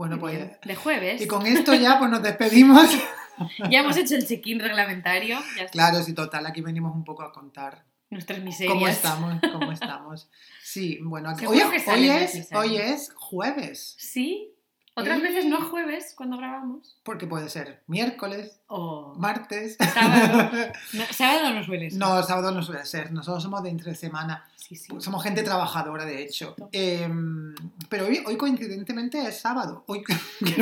bueno, pues... De jueves. Y con esto ya pues nos despedimos. Ya hemos hecho el check-in reglamentario. Ya. Claro, sí, total, aquí venimos un poco a contar Nuestras miserias. cómo estamos, cómo estamos. Sí, bueno, aquí- hoy, hoy es, hoy es jueves, Sí. Otras veces no es jueves cuando grabamos. porque puede ser miércoles, O martes. sábado. No, sábado no suele ser. No, sábado no suele ser, nosotros somos de entre semana. Sí, sí. Somos gente trabajadora, de hecho. Em, pero hoy, hoy coincidentemente es sábado. Hoy, decir,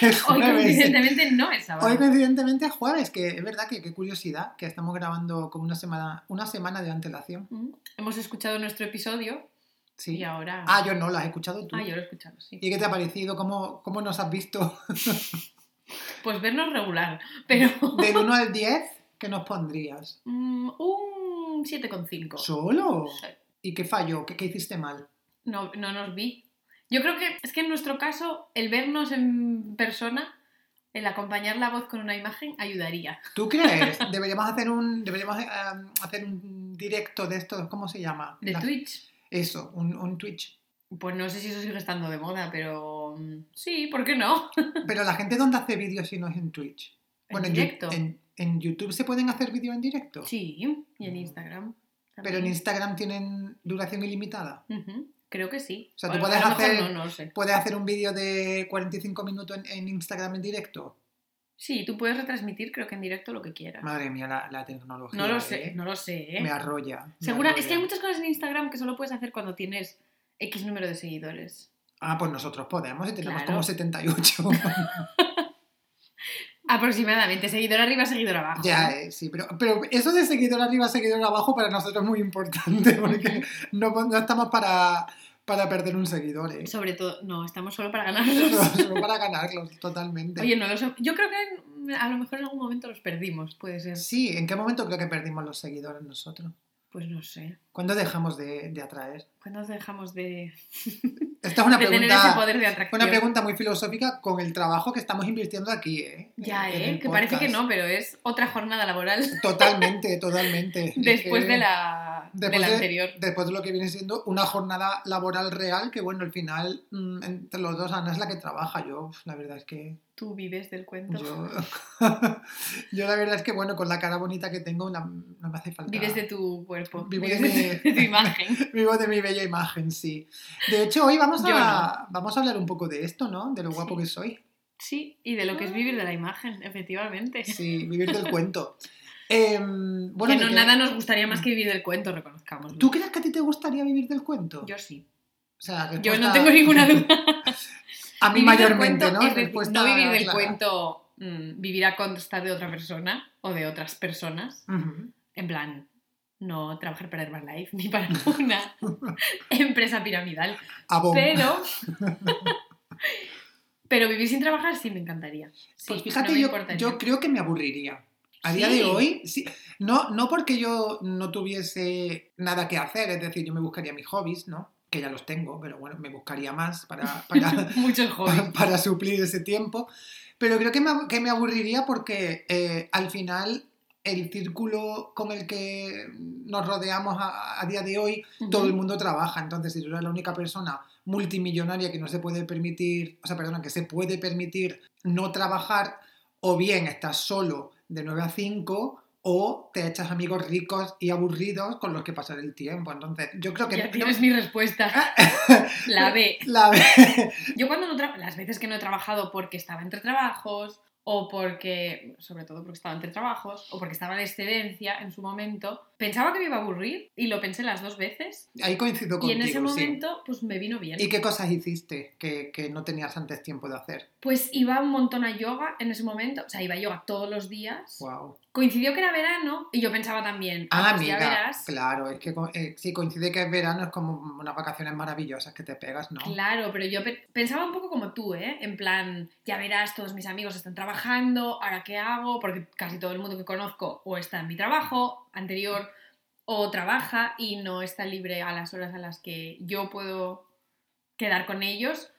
es Hoy coincidentemente no es sábado. Hoy coincidentemente es jueves, que es verdad que qué curiosidad que estamos grabando con una semana, una semana de antelación. Mm. Hemos escuchado nuestro episodio Sí. y ahora... Ah, yo no, lo has escuchado tú. Ah, yo lo he escuchado, sí. ¿Y qué te ha parecido? ¿Cómo, cómo nos has visto? Pues vernos regular, pero Del 1 al 10, ¿qué nos pondrías? mm, un 7,5. ¿Solo? Sí. ¿Y qué falló? ¿Qué, qué hiciste mal? No, no nos vi. Yo creo que es que en nuestro caso el vernos en persona, el acompañar la voz con una imagen, ayudaría. ¿Tú crees? Deberíamos hacer un, deberíamos, eh, hacer un directo de esto, ¿cómo se llama? De La- Twitch. Eso, un, un Twitch. Pues no sé si eso sigue estando de moda, pero mm, sí, ¿por qué no? Pero la gente, ¿dónde hace vídeos si no es en Twitch? En directo. En, en YouTube se pueden hacer vídeos en directo. Sí, y en Instagram. Pero en. Instagram tienen duración ilimitada. Creo que sí. O sea, tú puedes hacer- No, no lo sé. ¿Puedes hacer un vídeo de 45 minutos en, en Instagram en directo? Sí, tú puedes retransmitir, creo que en directo lo que quieras. Madre mía, la, la tecnología. No lo ¿eh? sé, no lo sé, ¿eh? Me arrolla. me Segura, es que hay muchas cosas en Instagram que solo puedes hacer cuando tienes X número de seguidores. Ah, pues nosotros podemos y tenemos Claro. como 78. Aproximadamente, seguidor arriba, seguidor abajo. ya, eh, sí, pero, pero eso de seguidor arriba, seguidor abajo para nosotros es muy importante porque no, no estamos para, para perder un seguidor, ¿eh? Sobre todo, no, estamos solo para ganarlos. solo para ganarlos, totalmente. Oye, no los, yo creo que a lo mejor en algún momento los perdimos, puede ser. Sí, ¿en qué momento creo que perdimos los seguidores nosotros? Pues no sé. ¿Cuándo dejamos de, de atraer? ¿Cuándo dejamos de, Esta es una de tener ese pregunta, poder de atracción? una pregunta muy filosófica con el trabajo que estamos invirtiendo aquí, ¿eh? Ya, En ¿eh? Que parece que no, pero es otra jornada laboral Totalmente, totalmente. Es después de la, de de- anterior. Después de lo que viene siendo una jornada laboral real, que bueno, al final, mm, entre los dos, Ana es la que trabaja. Yo, la verdad es que. Tú vives del cuento. Yo, yo la verdad es que, bueno, con la cara bonita que tengo, no me hace falta. Vives de tu cuerpo. Vivo vives de tu imagen. Vivo de mi bella imagen, sí. De hecho, hoy vamos a, vamos a hablar un poco de esto, ¿no? De lo guapo Sí. que soy. Sí, y de lo que es vivir de la imagen, efectivamente. Sí, vivir del cuento. Em, bueno, que ¿de no, qué- nada nos gustaría más que vivir del cuento, reconozcamos. ¿Tú crees que a ti te gustaría vivir del cuento? Yo sí. O sea, Yo no tengo ninguna duda. A mí Vivir mayormente, cuento, ¿no? es decir, Respuesta no vivir del cuento, mm, vivir a costa de otra persona o de otras personas. En plan, no trabajar para Herbalife ni para una empresa piramidal. Pero. Pero vivir sin trabajar sí me encantaría. Sí, Pues fíjate, yo, yo creo que me aburriría. A día Sí. de hoy, sí. No, no porque yo no tuviese nada que hacer, es decir, yo me buscaría mis hobbies, ¿no? Que ya los tengo, pero bueno, me buscaría más para, para, Muchos hobbies. para suplir ese tiempo. Pero creo que me, que me aburriría porque eh, al final el círculo con el que nos rodeamos a, a día de hoy, todo el mundo trabaja. Entonces, si tú eres la única persona multimillonaria que no se puede permitir, o sea, perdona, que se puede permitir no trabajar, o bien estás solo de 9 a 5, o te echas amigos ricos y aburridos con los que pasar el tiempo. Entonces, yo creo que... Ya no- tienes mi respuesta. La B. la- Yo cuando no las veces que no he trabajado porque estaba entre trabajos o porque, sobre todo porque estaba entre trabajos o porque estaba de excedencia en su momento, pensaba que me iba a aburrir y lo pensé las dos veces Ahí coincido y contigo, en ese sí. momento pues me vino bien. ¿Y qué cosas hiciste que, que no tenías antes tiempo de hacer? Pues iba un montón a yoga en ese momento, o sea, iba a yoga todos los días. Wow. Coincidió que era verano y yo pensaba también, ah, Ah, pues ya verás. claro, es que eh, si coincide que es verano es como unas vacaciones maravillosas que te pegas, ¿no? Claro, pero yo pe- pensaba un poco como tú, ¿eh? En plan, ya verás, todos mis amigos están trabajando, ¿ahora qué hago? Porque casi todo el mundo que conozco o está en mi trabajo anterior o trabaja y no está libre a las horas a las que yo puedo quedar con ellos.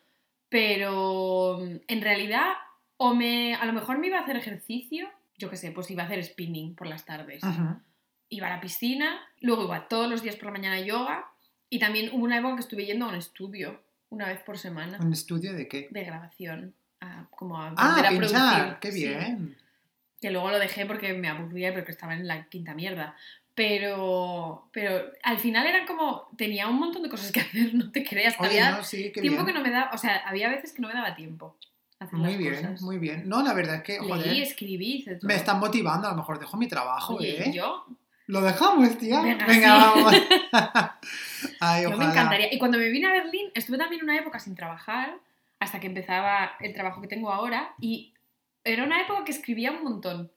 Pero mm, en realidad, o me, a lo mejor me iba a hacer ejercicio, yo qué sé, pues iba a hacer spinning por las tardes iba a la piscina, luego iba todos los días por la mañana a yoga y también hubo una época que estuve yendo a un estudio una vez por semana ¿Un estudio de qué? de grabación. A- como a Ah, a pinchar, producir, qué sí. bien. Que luego lo dejé porque me aburría porque estaba en la quinta mierda. Pero, pero al final eran como. Tenía un montón de cosas que hacer, no te creas. Oye, había no, sí, qué tiempo bien. que no me da. O sea, había veces que no me daba tiempo hacer Muy las bien, cosas. muy bien. No, la verdad es que, joder, Leí, escribí, todo. me están motivando. A lo mejor dejo mi trabajo, Oye, ¿eh? yo, Lo dejamos, tía. Venga, vamos. sí. Ay, yo me encantaría. Y cuando me vine a Berlín, estuve también una época sin trabajar, hasta que empezaba el trabajo que tengo ahora. Y era una época que escribía un montón.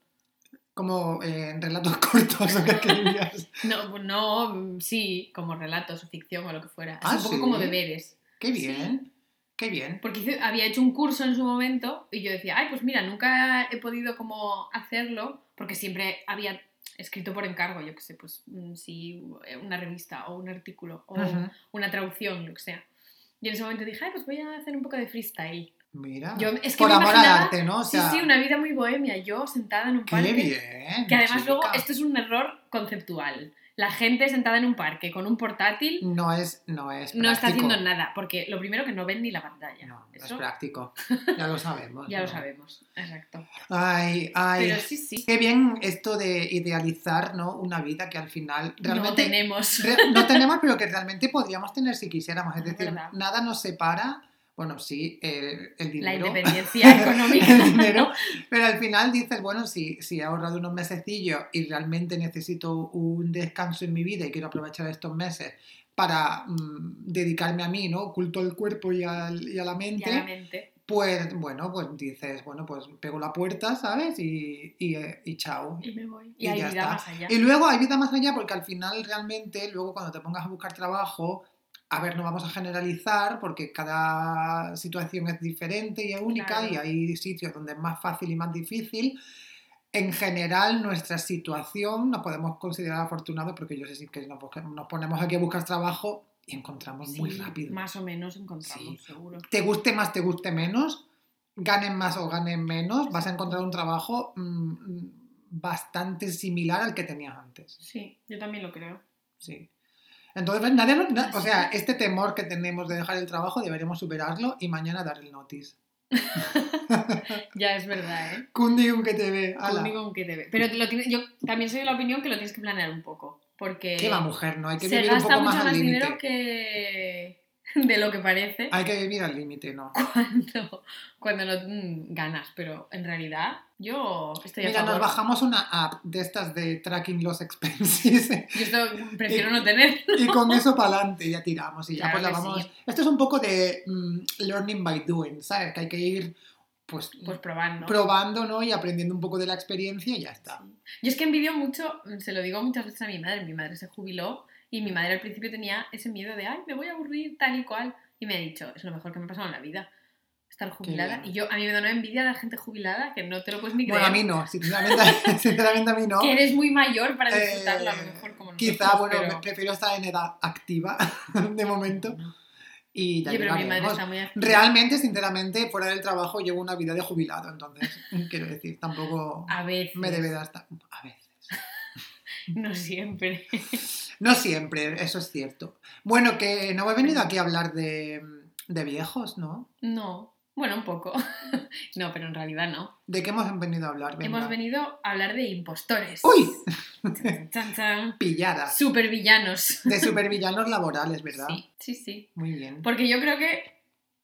Como eh, en relatos cortos o que escribías. No, no, sí, como relatos o ficción o lo que fuera. Así Ah, un poco ¿sí? como deberes. Qué bien. Qué bien. Porque hice- había hecho un curso en su momento y yo decía, ay, pues mira, nunca he podido como hacerlo porque siempre había escrito por encargo, yo qué sé, pues mm, sí, una revista o un artículo o una traducción, lo que sea. Y en ese momento dije, ay, pues voy a hacer un poco de freestyle. Mira. Yo- es que Por me amor al arte, ¿no? O sea, sí, sí, una vida muy bohemia, yo sentada en un Qué parque. bien. Que además luego, esto es un error conceptual. La gente sentada en un parque con un portátil No es, no es no está práctico. haciendo nada, porque lo primero que no ven ni la pantalla. No, no es práctico. Ya lo sabemos. ya lo ¿no? sabemos, exacto. Ay, ay. Pero sí, sí. Qué bien esto de idealizar, ¿no? Una vida que al final No realmente tenemos. Re- no tenemos, pero que realmente podríamos tener si quisiéramos. Es decir, nada nos separa, bueno, sí, el, el La dinero. independencia económica. el dinero, pero al final dices, bueno, si, si he ahorrado unos mesecillos y realmente necesito un descanso en mi vida y quiero aprovechar estos meses para mm, dedicarme a mí, ¿no? Culto al cuerpo y, al- y a la mente, pues bueno, pues dices, bueno, pues pego la puerta, ¿sabes? Y, y, eh, y chao. Y me voy. Y Y, hay ya vida está. más allá. Y luego hay vida más allá porque al final realmente, luego cuando te pongas a buscar trabajo, a ver, no vamos a generalizar porque cada situación es diferente y es única Claro. y hay sitios donde es más fácil y más difícil. En general, nuestra situación nos podemos considerar afortunados porque yo sé que nos, nos ponemos aquí a buscar trabajo y encontramos muy Sí, rápido. Más o menos encontramos, Sí. seguro. Te guste más, te guste menos, ganen más o ganen menos, vas a encontrar un trabajo mm, mm, bastante similar al que tenías antes. Sí, yo también lo creo. Sí. Entonces, pues, nadie na- o sea, es. este temor que tenemos de dejar el trabajo deberíamos superarlo y mañana dar el notice. Ya es verdad, ¿eh? Cundium que te ve. ala. Conmigo aunque te ve. Pero lo tiene- yo también soy de la opinión que lo tienes que planear un poco. Porque ¿Qué va, mujer? No, hay que se vivir un poco mucho más más, al dinero que de lo que parece Hay que vivir al límite, ¿no? cuando, cuando no mm, ganas. Pero en realidad, yo estoy a Mira, nos favor. bajamos una app de estas de tracking los expenses Yo esto prefiero no tener. y con eso para adelante ya tiramos y ya pues la vamos. sí. Esto es un poco de mm, learning by doing, ¿sabes? Que hay que ir pues, Pues probando. probando, ¿no? Y aprendiendo un poco de la experiencia y ya está. Yo es que envidio mucho, se lo digo muchas veces a mi madre, mi madre se jubiló y mi madre al principio tenía ese miedo de, ay, me voy a aburrir tal y cual. Y me ha dicho, es lo mejor que me ha pasado en la vida, estar jubilada. Y yo, a mí me da una envidia de la gente jubilada que no te lo puedes ni Bueno, creer. a mí no, sinceramente, sinceramente a mí no. Que eres muy mayor para Eh, disfrutarlo, a lo mejor como nosotros. Quizá, bueno, pero... prefiero estar en edad activa de momento y ya Oye, pero mi madre está muy activa. Realmente, sinceramente, fuera del trabajo llevo una vida de jubilado, entonces, quiero decir, tampoco A veces. me debe dar hasta... A veces. No siempre. No siempre, eso es cierto. Bueno, que no he venido aquí a hablar de, de viejos, ¿no? No. Bueno, un poco. No, pero en realidad no. ¿De qué hemos venido a hablar? Venga. Hemos venido a hablar de impostores. ¡Uy! Chan, chan, chan. Pillada. Supervillanos. De supervillanos laborales, ¿verdad? Sí, sí, sí. Muy bien. Porque yo creo que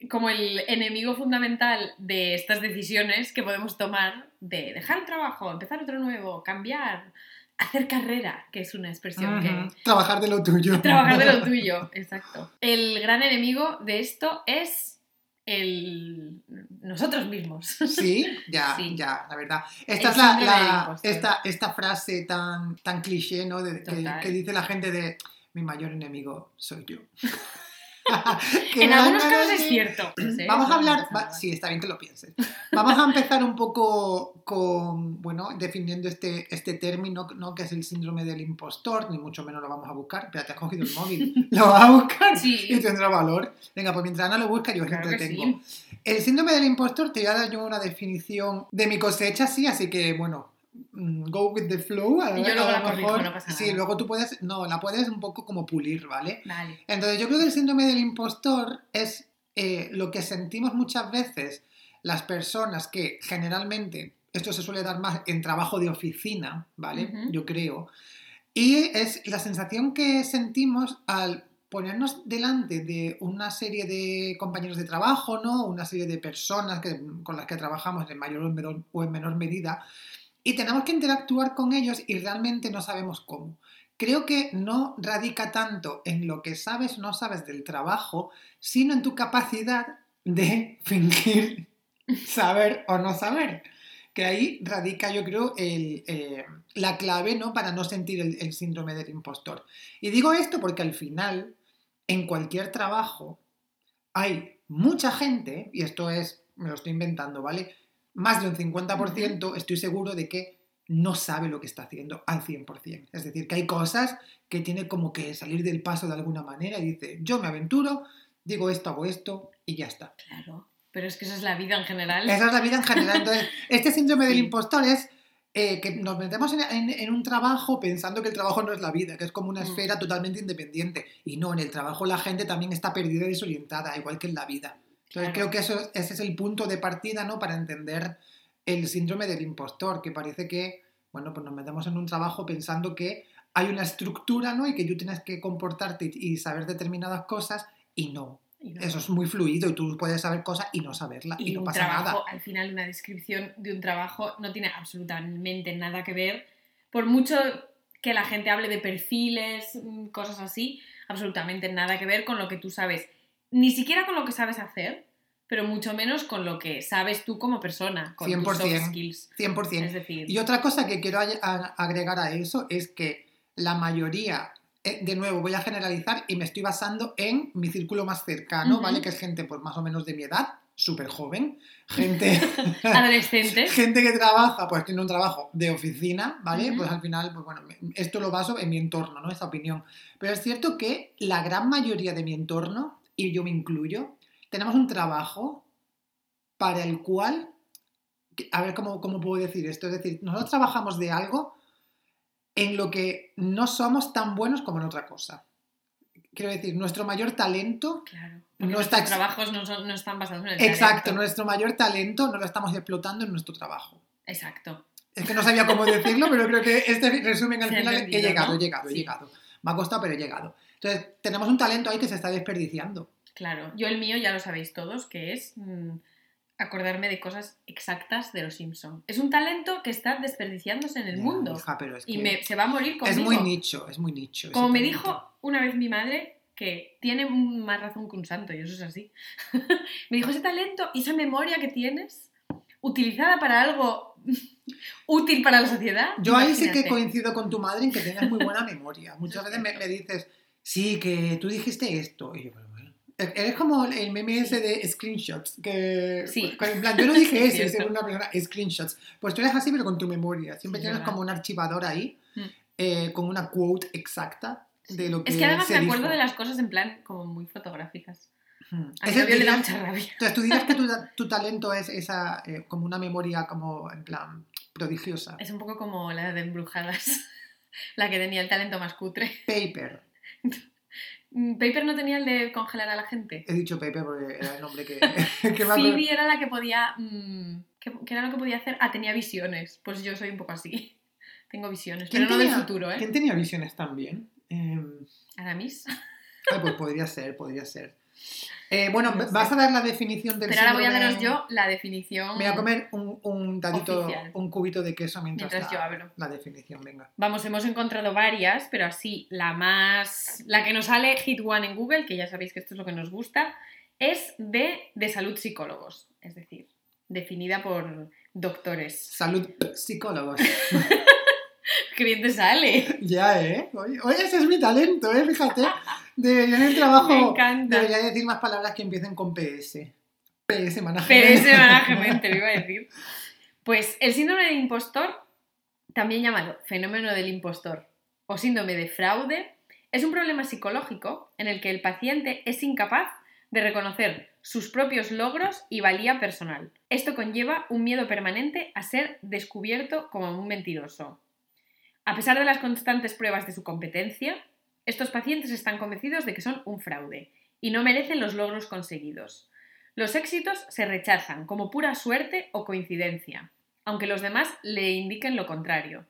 como el enemigo fundamental de estas decisiones que podemos tomar de dejar el trabajo, empezar otro nuevo, cambiar, hacer carrera, que es una expresión que... Trabajar de lo tuyo. Trabajar de lo tuyo, exacto. El gran enemigo de esto es el... nosotros mismos. Sí, ya, Sí. ya, la verdad. Esta El es la, esta, esta frase tan, tan cliché, ¿no? De- que, que dice la gente de mi mayor enemigo soy yo. En algunos casos es cierto. Vamos a hablar, va- sí, está bien que lo pienses. Vamos a empezar un poco con, bueno, definiendo este, este término, ¿no? Que es el síndrome del impostor, ni mucho menos lo vamos a buscar. Espera, te has cogido el móvil. Lo vas a buscar Sí. y tendrá valor. Venga, pues mientras Ana lo busca, yo Claro entretengo. sí. El síndrome del impostor te voy a dar yo una definición de mi cosecha, sí, así que bueno, go with the flow. a- Y yo luego a la corrijo, mejor- no pasa Sí, luego tú puedes, no, la puedes un poco como pulir, ¿vale? Vale. Entonces yo creo que el síndrome del impostor es eh, lo que sentimos muchas veces las personas que generalmente, esto se suele dar más en trabajo de oficina, ¿vale? Yo creo. Y es la sensación que sentimos al ponernos delante de una serie de compañeros de trabajo, ¿no? Una serie de personas que, con las que trabajamos en mayor o en menor medida, y tenemos que interactuar con ellos y realmente no sabemos cómo. Creo que no radica tanto en lo que sabes o no sabes del trabajo, sino en tu capacidad de fingir saber o no saber. Que ahí radica, yo creo, el, eh, la clave ¿no? para no sentir el, el síndrome del impostor. Y digo esto porque al final, en cualquier trabajo, hay mucha gente, y esto es, me lo estoy inventando, ¿vale? Más de un 50% estoy seguro de que no sabe lo que está haciendo al 100%. Es decir, que hay cosas que tiene como que salir del paso de alguna manera y dice, yo me aventuro, digo esto, hago esto y ya está. Claro. Pero es que esa es la vida en general. Esa es la vida en general. Entonces, este síndrome del impostor es eh, que nos metemos en, en- en un trabajo pensando que el trabajo no es la vida, que es como una Mm. esfera totalmente independiente. Y no, en el trabajo la gente también está perdida y desorientada, igual que en la vida. Entonces, Claro. creo que eso, ese es el punto de partida ¿no? para entender el síndrome del impostor, que parece que, bueno, pues nos metemos en un trabajo pensando que hay una estructura, ¿no? Y que tú tienes que comportarte y saber determinadas cosas, y no. Y no. Eso es muy fluido y tú puedes saber cosas y no saberla y, Y no un pasa trabajo, nada. al final, una descripción de un trabajo no tiene absolutamente nada que ver. Por mucho que la gente hable de perfiles, mm, cosas así, absolutamente nada que ver con lo que tú sabes. Ni siquiera con lo que sabes hacer, pero mucho menos con lo que sabes tú como persona, con tus 100%. soft skills. 100%. Es decir, Y otra cosa que quiero agregar a eso es que la mayoría, eh, de nuevo voy a generalizar y me estoy basando en mi círculo más cercano. ¿vale? Que es gente pues más o menos de mi edad, súper joven, gente, adolescentes. gente que trabaja, pues tiene un trabajo de oficina, ¿vale? Pues al final, pues bueno, esto lo baso en mi entorno, ¿no? Esa opinión. Pero es cierto que la gran mayoría de mi entorno, y yo me incluyo, tenemos un trabajo para el cual, a ver cómo, cómo puedo decir esto, es decir, nosotros trabajamos de algo en lo que no somos tan buenos como en otra cosa. Quiero decir, nuestro mayor talento Claro. No está ex- trabajos no, son- no están basados en el Exacto, talento. nuestro mayor talento no lo estamos explotando en nuestro trabajo. Exacto. Es que no sabía cómo decirlo, pero creo que este resumen al Se final he llegado, ¿no? he llegado, he llegado. Me ha costado, pero he llegado. Entonces, tenemos un talento ahí que se está desperdiciando. Claro, yo el mío ya lo sabéis todos, que es mm, acordarme de cosas exactas de los Simpson. Es un talento que está desperdiciándose en el Ya, mundo hija, pero es, y que me- se va a morir conmigo. es muy nicho, es muy nicho. Como me talento. dijo una vez mi madre, que tiene más razón que un santo, y eso es así. me dijo, ese talento y esa memoria que tienes, utilizada para algo útil para la sociedad. Yo ahí sí que coincido con tu madre en que tengas muy buena memoria. Muchas veces me, me dices, sí, que tú dijiste esto. Y yo, "Pero bueno". E-, Eres como el meme ese de screenshots, que Sí. en plan, yo no dije Es eso, cierto. es una persona, screenshots. Pues tú eres así, pero con tu memoria. Siempre Sí, tienes verdad. como un archivador ahí, Mm. eh, con una quote exacta de lo que Es que además se me acuerdo dijo. de las cosas en plan como muy fotográficas. A Ese novio le da mucha rabia. Entonces tú que tu, tu talento es esa, eh, como una memoria como, en plan, prodigiosa. Es un poco como la de embrujadas, la que tenía el talento más cutre. Paper. Mm, Paper no tenía el de congelar a la gente. He dicho Paper porque era el nombre que, que acuerdo. Phoebe era la que podía... mm, ¿qué, qué era lo que podía hacer? Ah, tenía visiones. Pues yo soy un poco así. Tengo visiones, pero no del futuro, ¿eh? ¿Quién tenía visiones también? Eh, Aramis. ay, pues podría ser, podría ser. Eh, bueno, vas a dar la definición del Pero ahora voy a daros yo la definición. Me voy a comer un, un dadito, Oficial. un cubito de queso mientras, Mientras la, yo hablo. la definición, venga. Vamos, hemos encontrado varias, pero así, la más. La que nos sale Hit One en Google, que ya sabéis que esto es lo que nos gusta, es de, de salud psicólogos. Es decir, definida por doctores. Salud, psicólogos. ¡Qué bien te sale! ya, ¿eh? Oye, oye, ese es mi talento, ¿eh? Fíjate. Debería en el trabajo... Me encanta. Debería decir más palabras que empiecen con PS. PS, management. PS management, te lo iba a decir. Pues el síndrome del impostor, también llamado fenómeno del impostor o síndrome de fraude, es un problema psicológico en el que el paciente es incapaz de reconocer sus propios logros y valía personal. Esto conlleva un miedo permanente a ser descubierto como un mentiroso. A pesar de las constantes pruebas de su competencia, estos pacientes están convencidos de que son un fraude y no merecen los logros conseguidos. Los éxitos se rechazan como pura suerte o coincidencia, aunque los demás le indiquen lo contrario.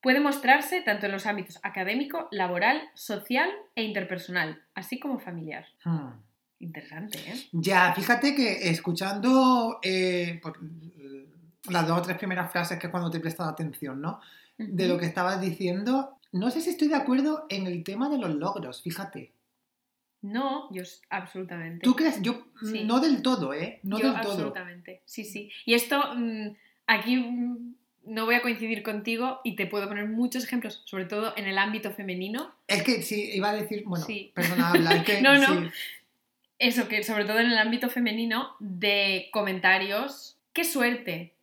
Puede mostrarse tanto en los ámbitos académico, laboral, social e interpersonal, así como familiar. Hmm. Interesante, ¿eh? Ya, fíjate que escuchando eh, por, las dos o tres primeras frases que cuando te he prestado atención, ¿no? De lo que estabas diciendo, no sé si estoy de acuerdo en el tema de los logros, fíjate. No, yo absolutamente. ¿Tú crees? Yo Sí. no del todo, ¿eh? No Yo del todo. absolutamente. Sí, sí. Y esto, mm, aquí mm, no voy a coincidir contigo y te puedo poner muchos ejemplos, sobre todo en el ámbito femenino. Es que sí, iba a decir, bueno, Sí. perdona, habla, es que No, no. sí. Eso, que sobre todo en el ámbito femenino, de comentarios. ¡Qué suerte!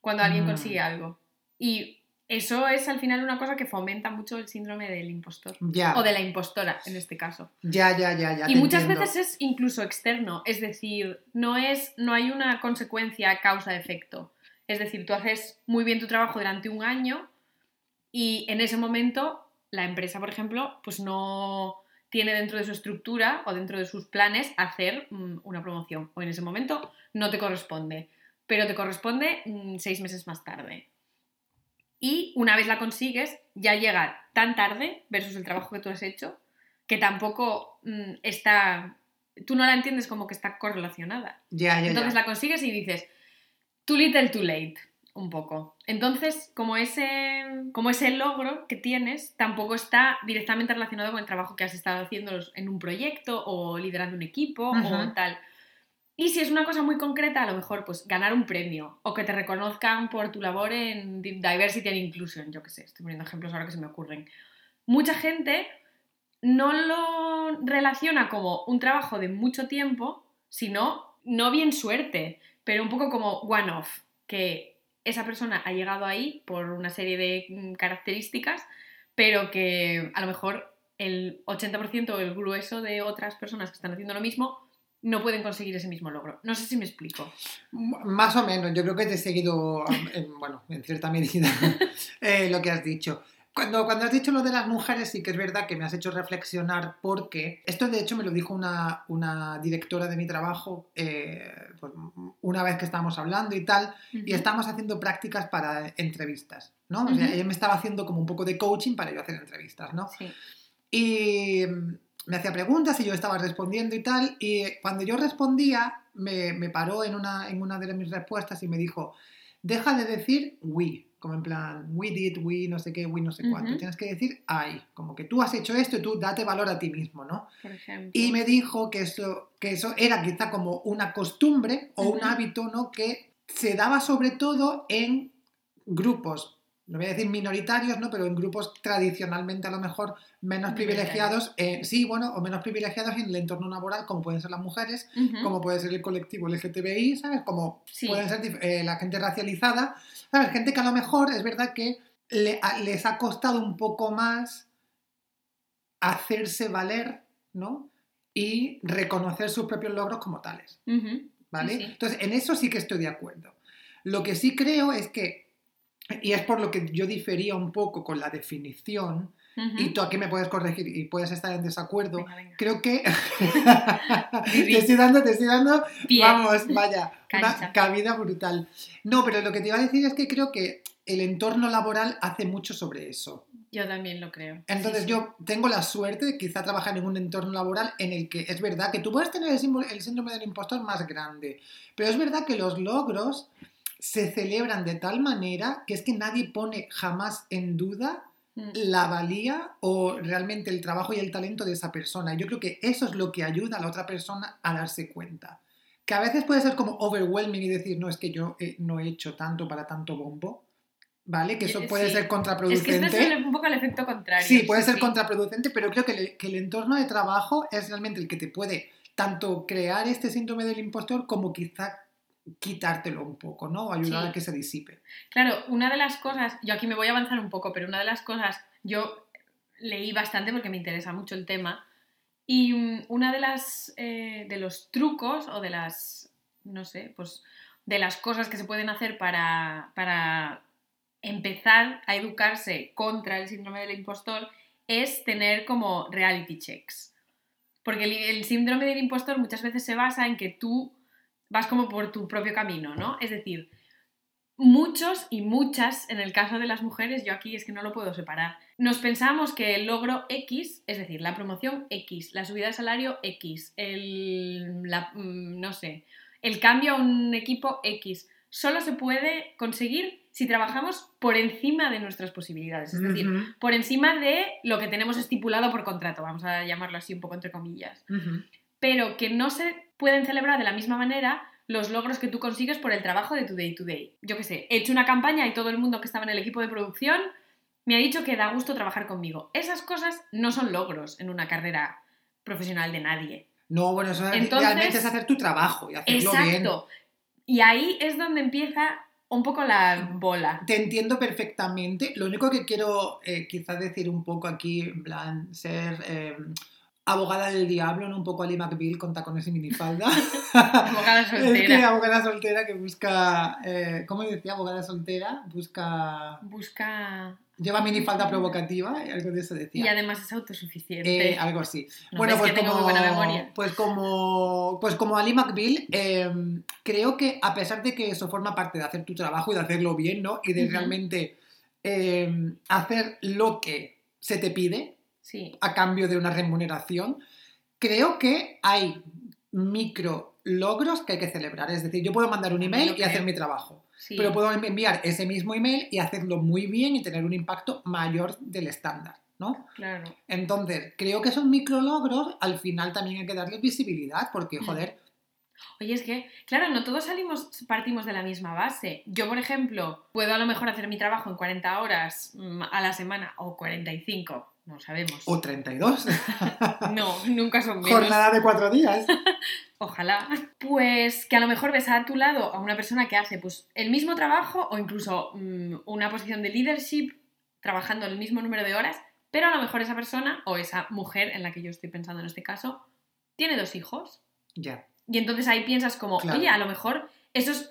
Cuando alguien Mm. consigue algo. Y eso es al final una cosa que fomenta mucho el síndrome del impostor. Ya, O de la impostora, en este caso. ya, ya, ya, ya. y muchas entiendo. veces es incluso externo, es decir, no, es, no hay una consecuencia causa-efecto. Es decir, tú haces muy bien tu trabajo durante un año y en ese momento la empresa, por ejemplo, pues no tiene dentro de su estructura o dentro de sus planes hacer mm, una promoción. O en ese momento no te corresponde, pero te corresponde mm, seis meses más tarde. Y una vez la consigues, ya llega tan tarde versus el trabajo que tú has hecho, que tampoco mm, está... Tú no la entiendes como que está correlacionada. Ya, ya, Entonces ya. la consigues y dices, too little, too late, un poco. Entonces, como ese, como ese logro que tienes tampoco está directamente relacionado con el trabajo que has estado haciendo en un proyecto o liderando un equipo o tal. Y si es una cosa muy concreta, a lo mejor pues ganar un premio o que te reconozcan por tu labor en di- diversity and inclusion, yo qué sé, estoy poniendo ejemplos ahora que se me ocurren. Mucha gente no lo relaciona como un trabajo de mucho tiempo, sino no bien suerte, pero un poco como one-off, que esa persona ha llegado ahí por una serie de mm, características, pero que a lo mejor el 80% o el grueso de otras personas que están haciendo lo mismo no pueden conseguir ese mismo logro. No sé si me explico. Más o menos, yo creo que te he seguido, en, bueno, en cierta medida, eh, lo que has dicho. Cuando, cuando has dicho lo de las mujeres, sí que es verdad que me has hecho reflexionar porque esto de hecho me lo dijo una, una directora de mi trabajo eh, pues, una vez que estábamos hablando y tal, y estábamos haciendo prácticas para entrevistas, ¿no? O sea, ella me estaba haciendo como un poco de coaching para yo hacer entrevistas, ¿no? Sí. Y me hacía preguntas y yo estaba respondiendo y tal. Y cuando yo respondía, me, me paró en una, en una de mis respuestas y me dijo, deja de decir we, como en plan, we did, we no sé qué, we no sé cuánto. Tienes que decir I, como que tú has hecho esto y tú date valor a ti mismo, ¿no? Por ejemplo. Y me dijo que eso, que eso era quizá como una costumbre o un hábito, ¿no? Que se daba sobre todo en grupos, no voy a decir minoritarios, ¿no? Pero en grupos tradicionalmente a lo mejor menos privilegiados, eh, sí, bueno, o menos privilegiados en el entorno laboral, como pueden ser las mujeres, como puede ser el colectivo LGTBI, ¿sabes? Como Sí. pueden ser eh, la gente racializada, ¿sabes? Gente que a lo mejor es verdad que le- a- les ha costado un poco más hacerse valer, ¿no? Y reconocer sus propios logros como tales. ¿vale? Sí. Entonces, en eso sí que estoy de acuerdo. Lo que sí creo es que, y es por lo que yo difería un poco con la definición, y tú aquí me puedes corregir y puedes estar en desacuerdo, Venga, venga. creo que... Te estoy dando, te estoy dando Pie. Vamos, vaya, Cancha. una cabida brutal. No, pero lo que te iba a decir es que creo que el entorno laboral hace mucho sobre eso. Yo también lo creo. Entonces Sí, sí. yo tengo la suerte de quizá trabajar en un entorno laboral en el que es verdad que tú puedes tener el, símbolo- el síndrome del impostor más grande, pero es verdad que los logros se celebran de tal manera que es que nadie pone jamás en duda Mm. la valía o realmente el trabajo y el talento de esa persona. Yo creo que eso es lo que ayuda a la otra persona a darse cuenta. Que a veces puede ser como overwhelming y decir, no, es que yo eh, no he hecho tanto para tanto bombo, ¿vale? Que eso Eh, puede sí. ser Es contraproducente. que este es el- un poco el efecto contrario. Sí, puede ser sí. contraproducente, pero creo que, le- que el entorno de trabajo es realmente el que te puede tanto crear este síndrome del impostor como quizá quitártelo un poco, ¿no? O ayudar Sí. a que se disipe. Claro, una de las cosas, yo aquí me voy a avanzar un poco, pero una de las cosas, yo leí bastante porque me interesa mucho el tema, y mm, una de las eh, de los trucos o de las, no sé, pues de las cosas que se pueden hacer para, para empezar a educarse contra el síndrome del impostor es tener como reality checks. Porque el, el síndrome del impostor muchas veces se basa en que tú vas como por tu propio camino, ¿no? Es decir, muchos y muchas, en el caso de las mujeres, yo aquí es que no lo puedo separar, nos pensamos que el logro X, es decir, la promoción X, la subida de salario X, el, la- mm, no sé, el cambio a un equipo X, solo se puede conseguir si trabajamos por encima de nuestras posibilidades, es decir, por encima de lo que tenemos estipulado por contrato, vamos a llamarlo así un poco entre comillas. Pero que no se pueden celebrar de la misma manera los logros que tú consigues por el trabajo de tu day to day. Yo qué sé, he hecho una campaña y todo el mundo que estaba en el equipo de producción me ha dicho que da gusto trabajar conmigo. Esas cosas no son logros en una carrera profesional de nadie. No, bueno, eso Entonces- realmente es hacer tu trabajo y hacerlo bien. Exacto. Y ahí es donde empieza un poco la bola. Te entiendo perfectamente. Lo único que quiero eh, quizás decir un poco aquí, en plan, ser eh, abogada del diablo, ¿no? Un poco Ali McBeal con tacones y minifalda. Abogada Es que soltera. abogada soltera que busca, eh, ¿cómo decía? Abogada soltera busca, Busca... lleva minifalda provocativa, y algo de eso Y decía. además es autosuficiente. Eh, algo así. ¿No bueno, pues que como, muy buena memoria? pues como, pues como Ali McBeal, eh, creo que a pesar de que eso forma parte de hacer tu trabajo y de hacerlo bien, ¿no? Y de realmente eh, hacer lo que se te pide Sí. a cambio de una remuneración, creo que hay micro logros que hay que celebrar. Es decir, yo puedo mandar un email y hacer mi trabajo, sí. pero puedo enviar ese mismo email y hacerlo muy bien y tener un impacto mayor del estándar, ¿no? Claro. Entonces, creo que esos micrologros al final también hay que darles visibilidad, porque, Mm. joder, Oye, es que, claro, no todos salimos, partimos de la misma base. Yo, por ejemplo, puedo a lo mejor hacer mi trabajo en 40 horas mm, a la semana o 45, no sabemos. o 32, No, nunca son menos. jornada de cuatro días. Ojalá. Pues que a lo mejor ves a tu lado a una persona que hace pues, el mismo trabajo o incluso mm, una posición de leadership trabajando el mismo número de horas, pero a lo mejor esa persona o esa mujer en la que yo estoy pensando en este caso tiene dos hijos. Ya, Y entonces ahí piensas como, Claro. oye, a lo mejor esos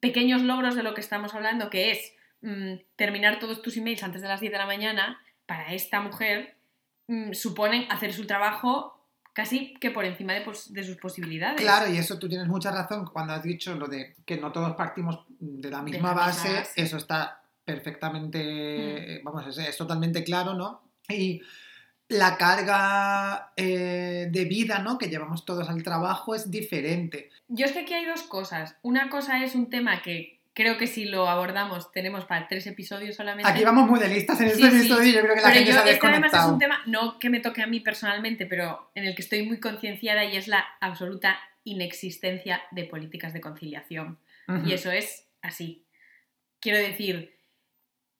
pequeños logros de lo que estamos hablando, que es mm, terminar todos tus emails antes de las 10 de la mañana, para esta mujer mm, suponen hacer su trabajo casi que por encima de, pos- de sus posibilidades. claro, y eso tú tienes mucha razón cuando has dicho lo de que no todos partimos de la misma, la misma base, eso está perfectamente, vamos, es, es totalmente claro, ¿no? Y la carga eh, de vida, ¿no? Que llevamos todos al trabajo es diferente. Yo es que aquí hay dos cosas. Una cosa es un tema que creo que si lo abordamos tenemos para tres episodios solamente. Aquí vamos muy de listas en Sí, este sí. episodio y yo creo que la pero gente yo, se ha este además es un tema, no que me toque a mí personalmente, pero en el que estoy muy concienciada y es la absoluta inexistencia de políticas de conciliación. Y eso es así. Quiero decir,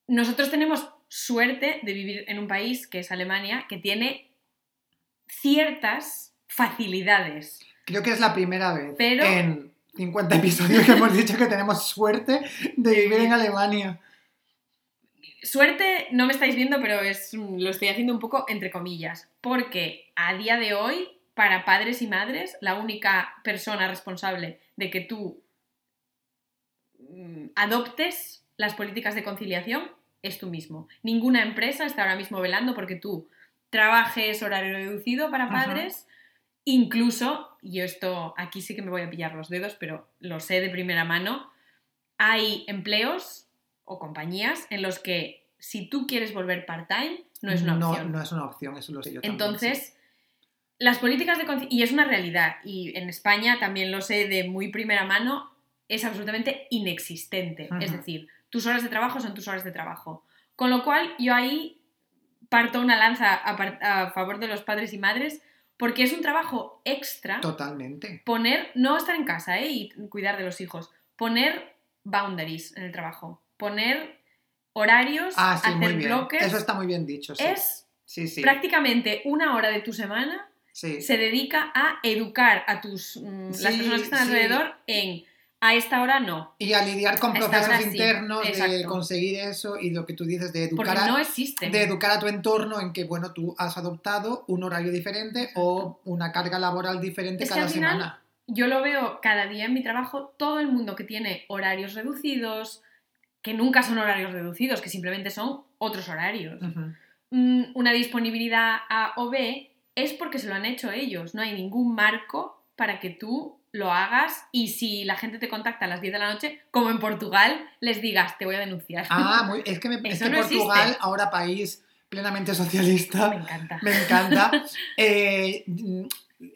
nosotros tenemos suerte de vivir en un país que es Alemania, que tiene ciertas facilidades. Creo que es la primera vez Pero- en 50 episodios que hemos dicho que tenemos suerte de vivir en Alemania. Suerte no me estáis viendo, pero es, lo estoy haciendo un poco entre comillas, porque a día de hoy, para padres y madres, la única persona responsable de que tú mm, adoptes las políticas de conciliación es tú mismo. Ninguna empresa está ahora mismo velando porque tú trabajes horario reducido para Ajá. Incluso, y esto aquí sí que me voy a pillar los dedos, pero lo sé de primera mano, hay empleos o compañías en los que si tú quieres volver part-time, no es una opción. No es una opción, eso lo sé yo también, Entonces, las políticas de conciliación, y es una realidad, y en España también lo sé de muy primera mano, es absolutamente inexistente. Es decir, tus horas de trabajo son tus horas de trabajo. Con lo cual, yo ahí parto una lanza a favor de los padres y madres, porque es un trabajo extra. Totalmente. poner, no estar en casa ¿eh? y cuidar de los hijos, poner boundaries en el trabajo, poner horarios, Ah, sí, muy hacer bien. bloques. Eso está muy bien dicho, sí. Es sí, sí. prácticamente una hora de tu semana se dedica a educar a tus mm, las personas que están alrededor en a esta hora no, Y a lidiar con procesos internos de exacto. conseguir eso y lo que tú dices de educar, a, no de educar a tu entorno en que, bueno, tú has adoptado un horario diferente o una carga laboral diferente Es que cada al final- semana. Yo lo veo cada día en mi trabajo, todo el mundo que tiene horarios reducidos, que nunca son horarios reducidos, que simplemente son otros horarios. Mm, una disponibilidad A o B es porque se lo han hecho ellos. No hay ningún marco para que tú lo hagas y si la gente te contacta a las 10 de la noche, como en Portugal, les digas, te voy a denunciar. Ah, muy, es que, me, es que no Portugal, existe. ahora país plenamente socialista, Me encanta. me encanta, eh,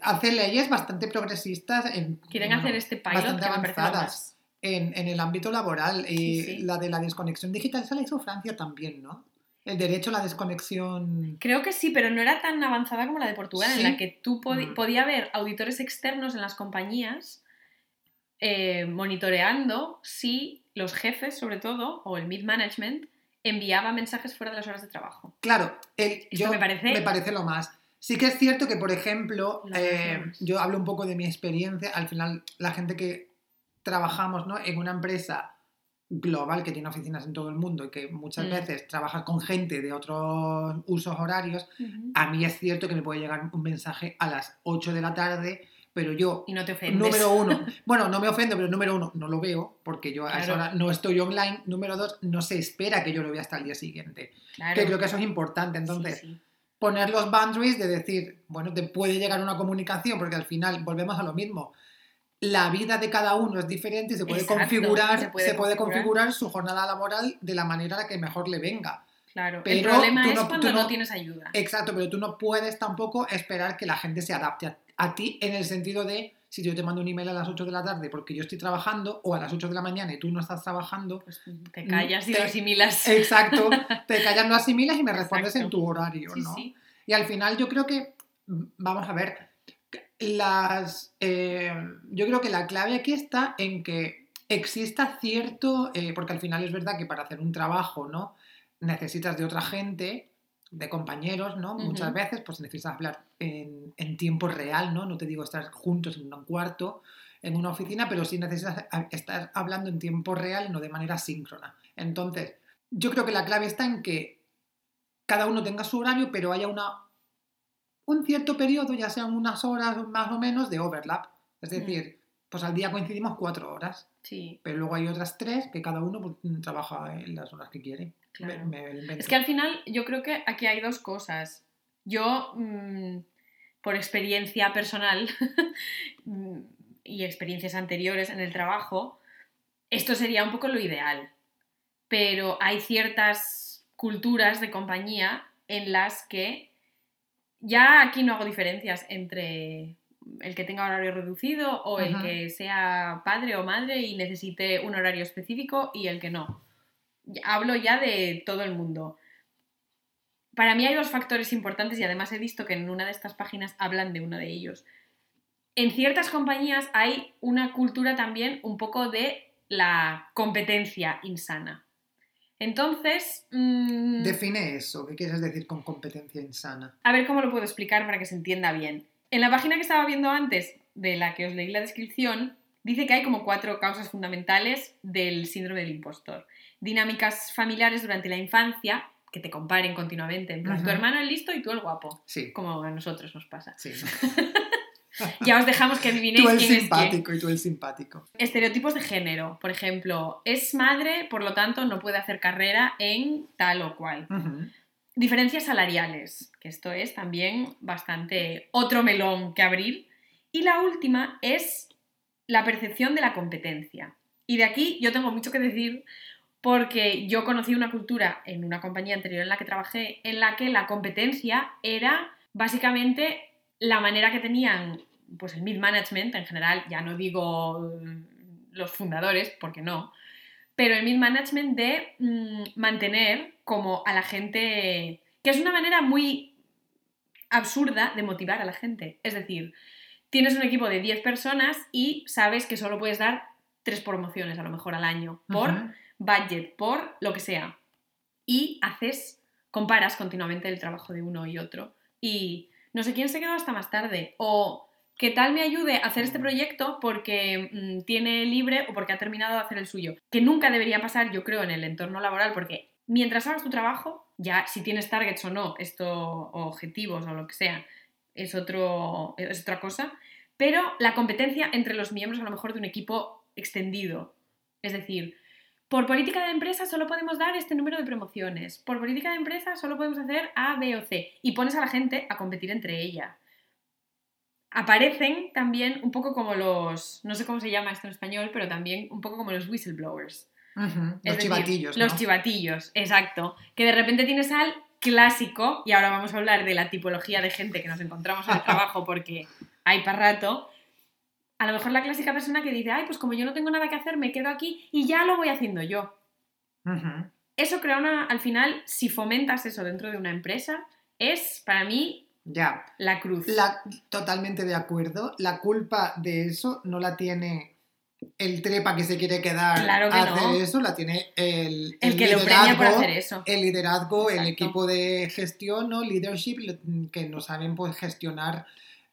hace leyes bastante progresistas. En, Quieren bueno, hacer este pilot bastante avanzadas. en, en el ámbito laboral. Y Sí, sí. la de la desconexión digital, esa la hizo Francia también, ¿no? El derecho a la desconexión. Creo que sí, pero no era tan avanzada como la de Portugal, Sí. en la que tú podi- Mm. podía haber auditores externos en las compañías eh, monitoreando si los jefes, sobre todo, o el mid-management, enviaba mensajes fuera de las horas de trabajo. Claro, el, Esto yo, me parece- lo más. Sí que es cierto que, por ejemplo, Lo eh, yo hablo un poco de mi experiencia. Al final, la gente que trabajamos ¿no? en una empresa global que tiene oficinas en todo el mundo y que muchas Mm. veces trabajas con gente de otros usos horarios, a mí es cierto que me puede llegar un mensaje a las 8 de la tarde, pero yo Y no te ofendes. Número uno, bueno, no me ofendo, pero número uno, no lo veo, porque yo a esa hora no estoy online. Número dos, no se espera que yo lo vea hasta el día siguiente. Claro. Que creo que eso es importante. Sí, Entonces, sí. poner los boundaries de decir, bueno, te puede llegar una comunicación, porque al final volvemos a lo mismo. La vida de cada uno es diferente y se puede, Exacto, configurar, se se puede configurar. configurar su jornada laboral de la manera que mejor le venga. Claro. el Pero problema tú es no- cuando tú no, no- tienes ayuda. Exacto, pero tú no puedes tampoco esperar que la gente se adapte a, a ti en el sentido de si yo te mando un email a las 8 de la tarde porque yo estoy trabajando o a las 8 de la mañana y tú no estás trabajando. Pues te callas y te- lo asimilas. Exacto, te callas, no asimilas y me respondes en tu horario, Sí, ¿no? sí. Y al final yo creo que, mm, vamos a ver, las, eh, yo creo que la clave aquí está en que exista cierto, eh, porque al final es verdad que para hacer un trabajo, ¿no? Necesitas de otra gente, de compañeros, ¿no? Muchas veces pues necesitas hablar en, en tiempo real, ¿no? No te digo estar juntos en un cuarto, en una oficina, pero sí necesitas estar hablando en tiempo real no de manera síncrona. Entonces, yo creo que la clave está en que cada uno tenga su horario, pero haya una, un cierto periodo, ya sean unas horas más o menos, de overlap. Es decir, pues al día coincidimos cuatro horas, Sí, pero luego hay otras tres que cada uno pues, trabaja en las horas que quiere. claro. Me- me lo invento. Es que al final yo creo que aquí hay dos cosas. Yo, mm, por experiencia personal mm, y experiencias anteriores en el trabajo, esto sería un poco lo ideal. Pero hay ciertas culturas de compañía en las que ya aquí no hago diferencias entre el que tenga horario reducido o el Ajá. que sea padre o madre y necesite un horario específico y el que no. Hablo ya de todo el mundo. Para mí hay dos factores importantes y además he visto que en una de estas páginas hablan de uno de ellos. En ciertas compañías hay una cultura también un poco de la competencia insana. Entonces, mm, Define eso, ¿qué quieres decir con competencia insana? a ver cómo lo puedo explicar para que se entienda bien. En la página que estaba viendo antes, de la que os leí la descripción, dice que hay como cuatro causas fundamentales del síndrome del impostor. Dinámicas familiares durante la infancia, que te comparen continuamente, en plan, tu Ujú. hermano el listo y tú el guapo, Sí, como a nosotros nos pasa. sí. Ya os dejamos que adivinéis tú el quién es simpático y tú el simpático. Estereotipos de género, por ejemplo, es madre, por lo tanto no puede hacer carrera en tal o cual. Diferencias salariales, que esto es también bastante otro melón que abrir. Y la última es la percepción de la competencia. Y de aquí yo tengo mucho que decir porque yo conocí una cultura en una compañía anterior en la que trabajé en la que la competencia era básicamente la manera que tenían pues el mid management en general, ya no digo mm, los fundadores, porque no, pero el mid management de mm, mantener como a la gente, que es una manera muy absurda de motivar a la gente. Es decir, tienes un equipo de 10 personas y sabes que solo puedes dar tres promociones a lo mejor al año por budget, por lo que sea. Y haces, comparas continuamente el trabajo de uno y otro. Y no sé quién se quedó hasta más tarde. O que tal me ayude a hacer este proyecto porque mm, tiene libre o porque ha terminado de hacer el suyo. Que nunca debería pasar, yo creo, en el entorno laboral, porque mientras hagas tu trabajo, ya si tienes targets o no, esto, o objetivos o lo que sea, es, otro, es otra cosa. Pero la competencia entre los miembros, a lo mejor, de un equipo extendido. Es decir, por política de empresa solo podemos dar este número de promociones, por política de empresa solo podemos hacer A, B o C, y pones a la gente a competir entre ella. Aparecen también un poco como los, no sé cómo se llama esto en español, pero también un poco como los whistleblowers. Los chivatillos. Los chivatillos, exacto. Que de repente tienes al clásico, y ahora vamos a hablar de la tipología de gente que nos encontramos en el trabajo porque hay para rato, a lo mejor la clásica persona que dice, ay, pues como yo no tengo nada que hacer, me quedo aquí y ya lo voy haciendo yo. Eso crea una, al final, si fomentas eso dentro de una empresa, es para mí ya. la cruz. La, totalmente de acuerdo. La culpa de eso no la tiene el trepa que se quiere quedar claro a hacer eso, la tiene el, el, que liderazgo, lo premia por hacer eso. El liderazgo, el equipo de gestión, ¿no? Leadership, que no saben pues gestionar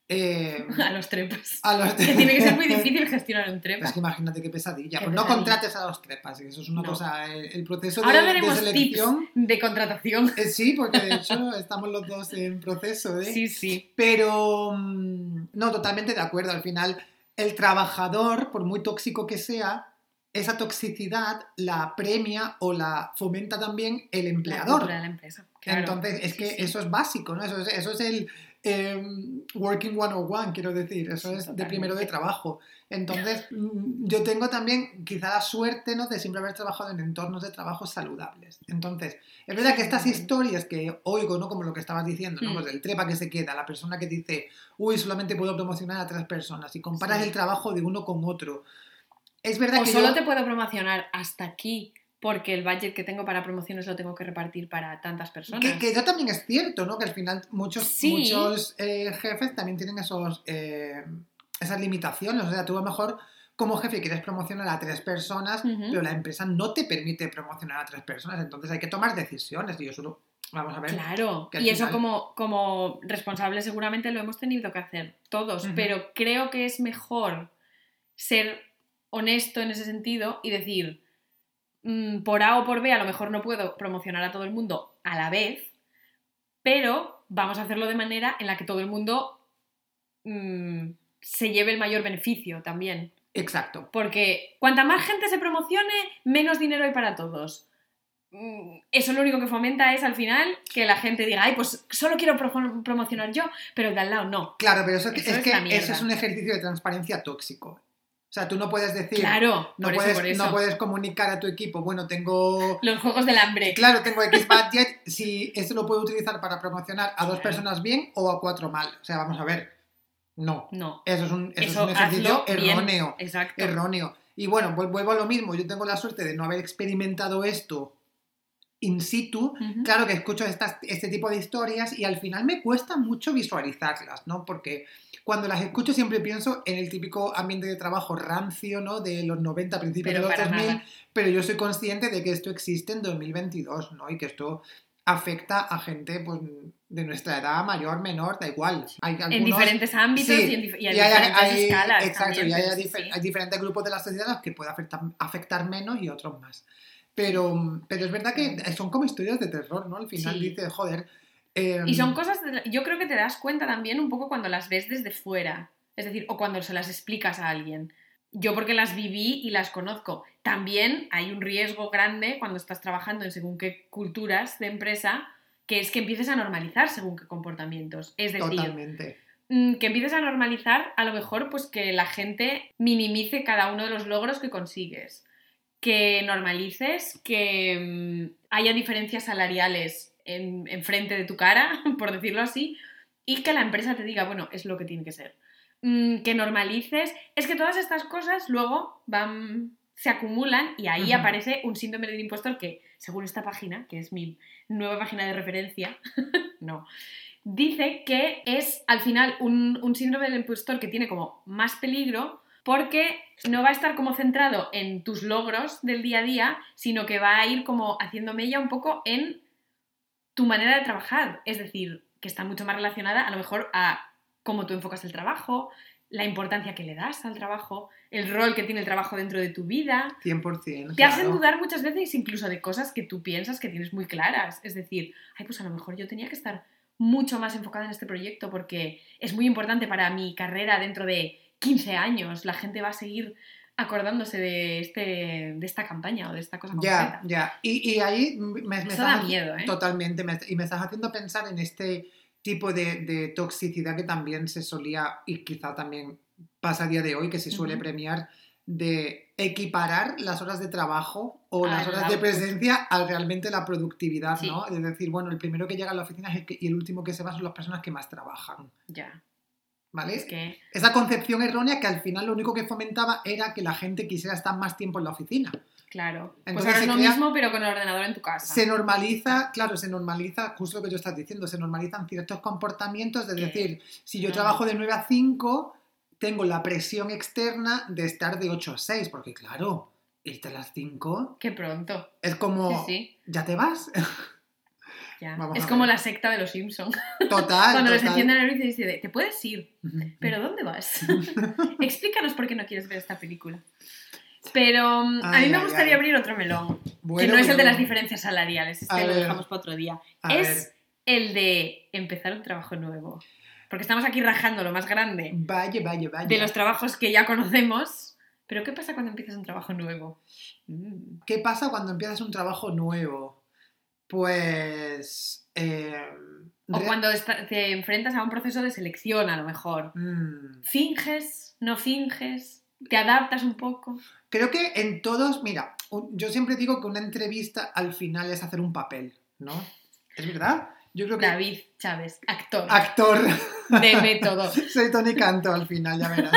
eh, a los trepas. Que tiene que ser muy difícil gestionar un trepa. Es que imagínate qué pesadilla. pues no contrates a los trepas, eso es una cosa. El, proceso Ahora de, veremos de selección. Tips de contratación. Eh, sí, porque de hecho estamos los dos en proceso. ¿eh? Sí, sí. Pero. Mm, no, totalmente de acuerdo. Al final, el trabajador, por muy tóxico que sea, esa toxicidad la premia o la fomenta también el empleador. La, la empresa. Entonces, es que eso es básico, ¿no? Eso es, eso es el, Em, working one-on-one, quiero decir, eso es de primero de trabajo. Entonces, mm, yo tengo también quizá la suerte ¿no? de siempre haber trabajado en entornos de trabajo saludables. Entonces, es verdad que estas historias que oigo, ¿no? como lo que estabas diciendo, ¿no? pues el trepa que se queda, la persona que dice, uy, solamente puedo promocionar a tres personas, y comparas el trabajo de uno con otro. Es verdad o que solo te puedo promocionar hasta aquí porque el budget que tengo para promociones lo tengo que repartir para tantas personas. Que, eso también es cierto, ¿no? Que al final muchos, muchos eh, jefes también tienen esos, eh, esas limitaciones. O sea, tú a lo mejor como jefe quieres promocionar a tres personas, pero la empresa no te permite promocionar a tres personas. Entonces hay que tomar decisiones. Y yo solo, vamos a ver. Claro, y eso como, como responsable seguramente lo hemos tenido que hacer todos, pero creo que es mejor ser honesto en ese sentido y decir Mm, por A o por B a lo mejor no puedo promocionar a todo el mundo a la vez, pero vamos a hacerlo de manera en la que todo el mundo mm, se lleve el mayor beneficio también. Exacto. Porque cuanta más gente se promocione, menos dinero hay para todos. Mm, eso lo único que fomenta es al final que la gente diga, ay, pues solo quiero promocionar yo, pero de al lado no. Claro, pero eso, es, que eso es un ejercicio de transparencia tóxico. O sea, tú no puedes decir. Claro, no, puedes, no puedes comunicar a tu equipo, bueno, tengo. Los juegos del hambre. Claro, tengo X budget, si esto lo puedo utilizar para promocionar a dos personas bien o a cuatro mal. O sea, vamos a ver. No. No. Eso es un, eso es un ejercicio erróneo. Exacto. Erróneo. Y bueno, vuelvo a lo mismo. Yo tengo la suerte de no haber experimentado esto in situ, claro que escucho estas, este tipo de historias y al final me cuesta mucho visualizarlas, ¿no? Porque cuando las escucho siempre pienso en el típico ambiente de trabajo rancio, ¿no? De los 90, principios de los 2000, pero yo soy consciente de que esto existe en 2022, ¿no? Y que esto afecta a gente pues, de nuestra edad, mayor, menor, da igual. Hay en diferentes ámbitos y, en, diferentes escalas. Exacto, y hay, diferentes grupos de la sociedad que puede afectar, afectar menos y otros más. Pero, pero es verdad que son como historias de terror, ¿no? Al final dice, joder. Y son em, cosas, yo creo que te das cuenta también un poco cuando las ves desde fuera. Es decir, o cuando se las explicas a alguien. Yo porque las viví y las conozco. También hay un riesgo grande cuando estás trabajando en según qué culturas de empresa, que es que empieces a normalizar según qué comportamientos. Es decir, Totalmente. Mm, que empieces a normalizar a lo mejor pues que la gente minimice cada uno de los logros que consigues que normalices, que mm, haya diferencias salariales en, frente de tu cara, por decirlo así, y que la empresa te diga, bueno, es lo que tiene que ser. Mm, que normalices. Es que todas estas cosas luego van, se acumulan y ahí aparece un síndrome del impostor que, según esta página, que es mi nueva página de referencia, no, dice que es al final un, un síndrome del impostor que tiene como más peligro porque no va a estar como centrado en tus logros del día a día, sino que va a ir como haciendo mella un poco en tu manera de trabajar. Es decir, que está mucho más relacionada a lo mejor a cómo tú enfocas el trabajo, la importancia que le das al trabajo, el rol que tiene el trabajo dentro de tu vida. 100%. Te hacen dudar muchas veces incluso de cosas que tú piensas que tienes muy claras. Es decir, ay, pues a lo mejor yo tenía que estar mucho más enfocada en este proyecto porque es muy importante para mi carrera dentro de 15 años, la gente va a seguir acordándose de, este, de esta campaña o de esta cosa Ya, concreta. ya. Y, y ahí me, me Eso estás- da miedo, ¿eh? Totalmente. me- y me estás haciendo pensar en este tipo de, de toxicidad que también se solía y quizá también pasa a día de hoy, que se suele premiar de equiparar las horas de trabajo o las Al horas de presencia a realmente la productividad, Sí. ¿no? Es decir, bueno, el primero que llega a la oficina es el que- y el último que se va son las personas que más trabajan, Ya, ¿vale? es que... Esa concepción errónea que al final lo único que fomentaba era que la gente quisiera estar más tiempo en la oficina. Claro. pues Entonces ahora se es lo crea- mismo, pero con el ordenador en tu casa. Se normaliza, claro, se normaliza, justo lo que tú estás diciendo, se normalizan ciertos comportamientos, de decir, si yo no. trabajo de 9 a 5, tengo la presión externa de estar de 8 a 6, porque claro, irte a las 5 Qué pronto. es como, Sí, sí. ¿ya te vas? ya. Vamos Es como la secta de los Simpsons. Total, Cuando les encienden la luz y dicen, te puedes ir, pero ¿dónde vas? Explícanos por qué no quieres ver esta película. Pero mm, a mí me gustaría ay. abrir otro melón, que no es el de bueno. las diferencias salariales, este lo ver. dejamos para otro día. A es ver. el de empezar un trabajo nuevo. Porque estamos aquí rajando lo más grande Vaya, vaya, vaya. de los trabajos que ya conocemos, pero ¿qué pasa cuando empiezas un trabajo nuevo? ¿Qué pasa cuando empiezas un trabajo nuevo? Pues... eh, O cuando te enfrentas a un proceso de selección, a lo mejor. Mm. ¿Finges? ¿No finges? ¿Te adaptas un poco? Creo que en todos, mira, yo siempre digo que una entrevista al final es hacer un papel, ¿no? ¿Es verdad? Yo creo que David Chávez, actor actor, de método. soy Tony Canto al final, ya verás.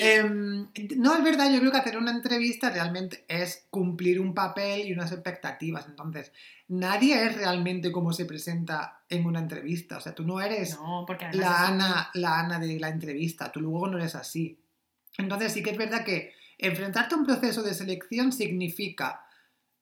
Em, no, es verdad, yo creo que hacer una entrevista realmente es cumplir un papel y unas expectativas. Entonces, nadie es realmente como se presenta en una entrevista. O sea, tú no eres No, la Ana, la Ana de la entrevista, tú luego no eres así. Entonces sí que es verdad que enfrentarte a un proceso de selección significa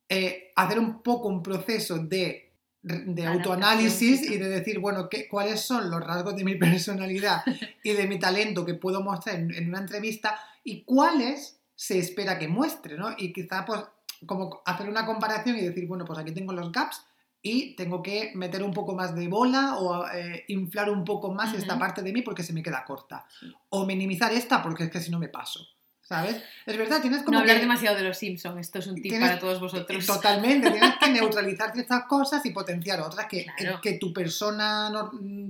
eh, hacer un poco un proceso de, de autoanálisis y de decir, bueno, ¿qué, ¿cuáles son los rasgos de mi personalidad y de mi talento que puedo mostrar en, en una entrevista y cuáles se espera que muestre, ¿no? Y quizá pues como hacer una comparación y decir, bueno, pues aquí tengo los gaps y tengo que meter un poco más de bola o eh, inflar un poco más esta parte de mí porque se me queda corta. Sí. O minimizar esta porque es que si no me paso. ¿Sabes? Es verdad, tienes como No hablar que- demasiado de los Simpsons, esto es un tip Tienes- para todos vosotros. Totalmente, tienes que neutralizar ciertas cosas y potenciar otras que, Claro. que tu persona,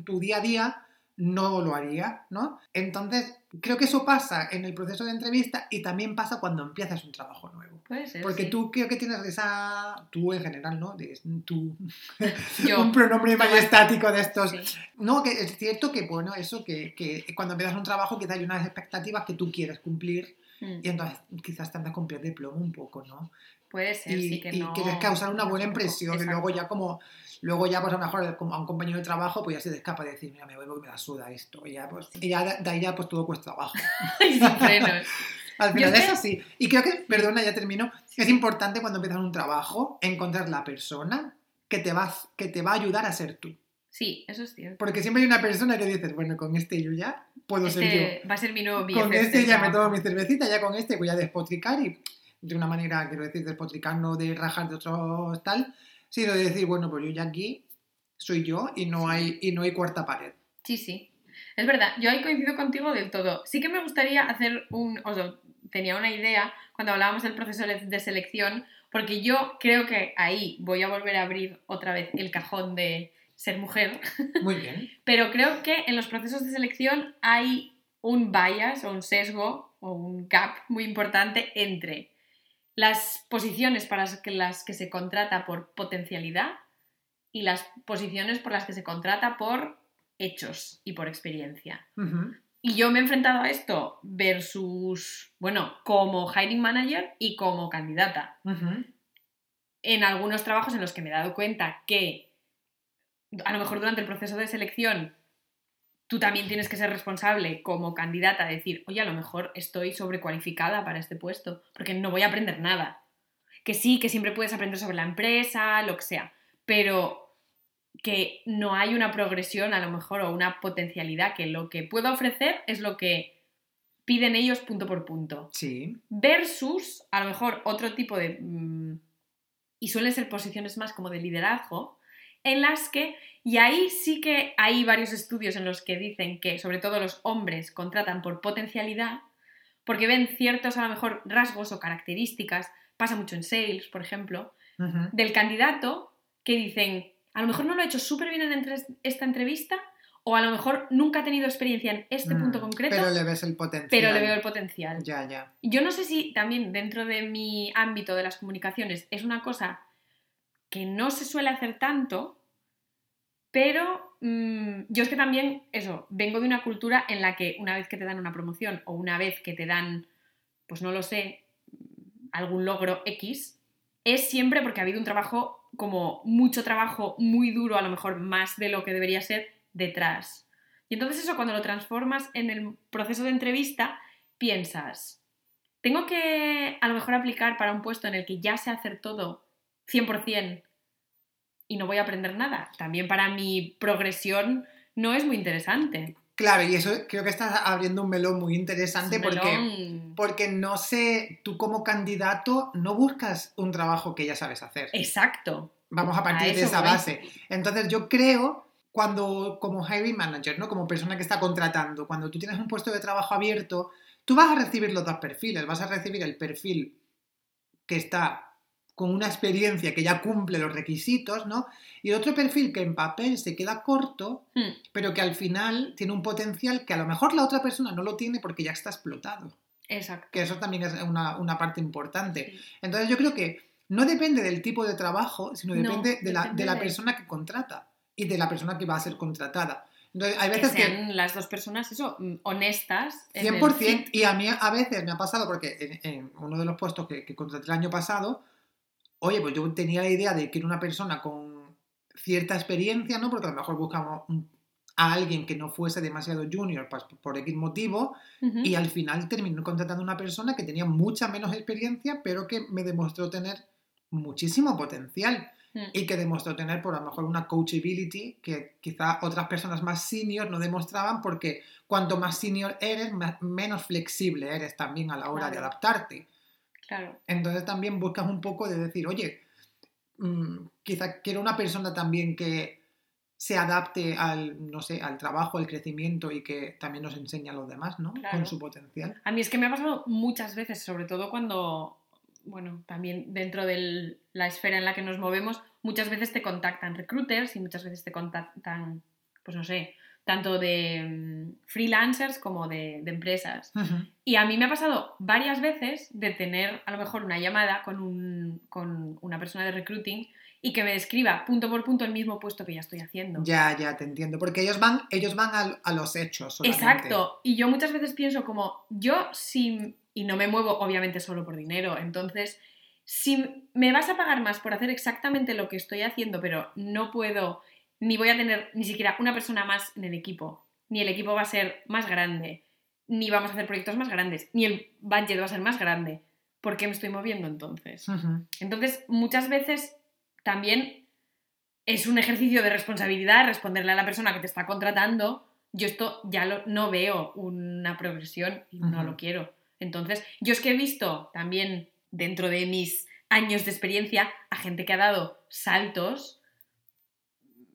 tu día a día, no lo haría, ¿no? Entonces, creo que eso pasa en el proceso de entrevista y también pasa cuando empiezas un trabajo nuevo. Puede ser. Porque sí. tú creo que tienes esa... Tú en general, ¿no? De- tú... Yo. un pronombre majestático de estos. Sí. No, que es cierto que, bueno, eso, que, que cuando empiezas un trabajo quizás hay unas expectativas que tú quieres cumplir Mm, y entonces quizás te andas con pies de plomo un poco, ¿no? Puede ser, y, sí que y no. quieres causar una buena impresión y luego ya como luego ya pues a lo mejor a un compañero de trabajo pues ya se te escapa de decir mira me voy porque me la suda esto y ya pues y ya de, ahí ya pues todo cuesta abajo. Y sin frenos. al final es así. Y creo que perdona ya termino es importante cuando empiezas un trabajo encontrar la persona que te va que te va a ayudar a ser tú Sí, eso es cierto. porque siempre hay una persona que dices bueno con este yo ya puedo ser yo Este va a ser mi nuevo con BFF este del ya me tomo mi cervecita, ya con este voy a despotricar y de una manera, quiero decir, despotricar no de rajar de otros tal, sino de decir, bueno, pues yo ya aquí soy yo y no hay, y no hay cuarta pared. Sí, sí. Es verdad, yo ahí coincido contigo del todo. Sí que me gustaría hacer un. O sea, tenía una idea cuando hablábamos del proceso de selección, porque yo creo que ahí voy a volver a abrir otra vez el cajón de ser mujer, Muy bien. pero creo que en los procesos de selección hay un bias o un sesgo o un gap muy importante entre las posiciones para las que, se contrata por potencialidad y las posiciones por las que se contrata por hechos y por experiencia. Y yo me he enfrentado a esto versus, bueno, como hiring manager y como candidata. En algunos trabajos en los que me he dado cuenta que a lo mejor durante el proceso de selección tú también tienes que ser responsable como candidata de decir, oye, a lo mejor estoy sobrecualificada para este puesto, porque no voy a aprender nada. Que sí, que siempre puedes aprender sobre la empresa, lo que sea, pero que no hay una progresión a lo mejor o una potencialidad, que lo que puedo ofrecer es lo que piden ellos punto por punto. Sí. Versus, a lo mejor, otro tipo de... mm, y suelen ser posiciones más como de liderazgo, en las que, y ahí sí que hay varios estudios en los que dicen que sobre todo los hombres contratan por potencialidad, porque ven ciertos a lo mejor rasgos o características, pasa mucho en sales, por ejemplo, del candidato que dicen, a lo mejor no lo ha hecho súper bien en entre- esta entrevista o a lo mejor nunca ha tenido experiencia en este Mm, punto concreto, Pero le ves el potencial. pero le veo el potencial. Ya, ya. Yo no sé si también dentro de mi ámbito de las comunicaciones es una cosa que no se suele hacer tanto, pero mm, yo es que también, eso, vengo de una cultura en la que una vez que te dan una promoción o una vez que te dan, pues no lo sé, algún logro X, es siempre porque ha habido un trabajo, como mucho trabajo muy duro, a lo mejor más de lo que debería ser, detrás. Y entonces eso cuando lo transformas en el proceso de entrevista, piensas, tengo que a lo mejor aplicar para un puesto en el que ya sé hacer todo 100% y no voy a aprender nada. También para mi progresión no es muy interesante. Claro, y eso creo que estás abriendo un melón muy interesante porque, porque no sé, tú como candidato no buscas un trabajo que ya sabes hacer. Exacto. Vamos a partir A de esa voy. base. Entonces yo creo, cuando como hiring manager, ¿no? como persona que está contratando, cuando tú tienes un puesto de trabajo abierto, tú vas a recibir los dos perfiles. Vas a recibir el perfil que está con una experiencia que ya cumple los requisitos, ¿no? Y el otro perfil que en papel se queda corto, Hmm, pero que al final tiene un potencial que a lo mejor la otra persona no lo tiene porque ya está explotado. Exacto. Que eso también es una, una parte importante. Sí. Entonces yo creo que no depende del tipo de trabajo, sino No, depende de la, depende de la de- persona que contrata y de la persona que va a ser contratada. Entonces hay veces que... sean las dos personas, eso, mm, honestas. en el 100%, fit. y a mí a veces me ha pasado porque en, en uno de los puestos que, que contraté el año pasado, oye, pues yo tenía la idea de que era una persona con cierta experiencia, ¿no? Porque a lo mejor buscamos a alguien que no fuese demasiado junior por X motivo, Ujú. y al final terminé contratando a una persona que tenía mucha menos experiencia, pero que me demostró tener muchísimo potencial Mm. y que demostró tener por a lo mejor una coachability que quizá otras personas más senior no demostraban porque cuanto más senior eres, ma- menos flexible eres también a la hora de Claro. adaptarte. Claro. Entonces también buscas un poco de decir, oye, mm, quizá quiero una persona también que se adapte al, no sé, al trabajo, al crecimiento y que también nos enseñe a los demás, ¿no? Claro. Con su potencial. A mí es que me ha pasado muchas veces, sobre todo cuando, bueno, también dentro de la esfera en la que nos movemos, muchas veces te contactan recruiters y muchas veces te contactan, pues no sé, tanto de mm, freelancers como de, de empresas. Y a mí me ha pasado varias veces de tener a lo mejor una llamada con, un, con una persona de recruiting y que me describa punto por punto el mismo puesto que ya estoy haciendo. Ya, ya, te entiendo. Porque ellos van, ellos van a, los hechos. solamente. Exacto. Y yo muchas veces pienso como, yo si, y no me muevo obviamente solo por dinero, entonces, si me vas a pagar más por hacer exactamente lo que estoy haciendo, pero no puedo, ni voy a tener ni siquiera una persona más en el equipo, ni el equipo va a ser más grande, ni vamos a hacer proyectos más grandes, ni el budget va a ser más grande, ¿por qué me estoy moviendo entonces? Entonces, muchas veces también es un ejercicio de responsabilidad responderle a la persona que te está contratando. Yo esto ya lo- no veo una progresión y no lo quiero. Entonces, yo es que he visto también dentro de mis años de experiencia a gente que ha dado saltos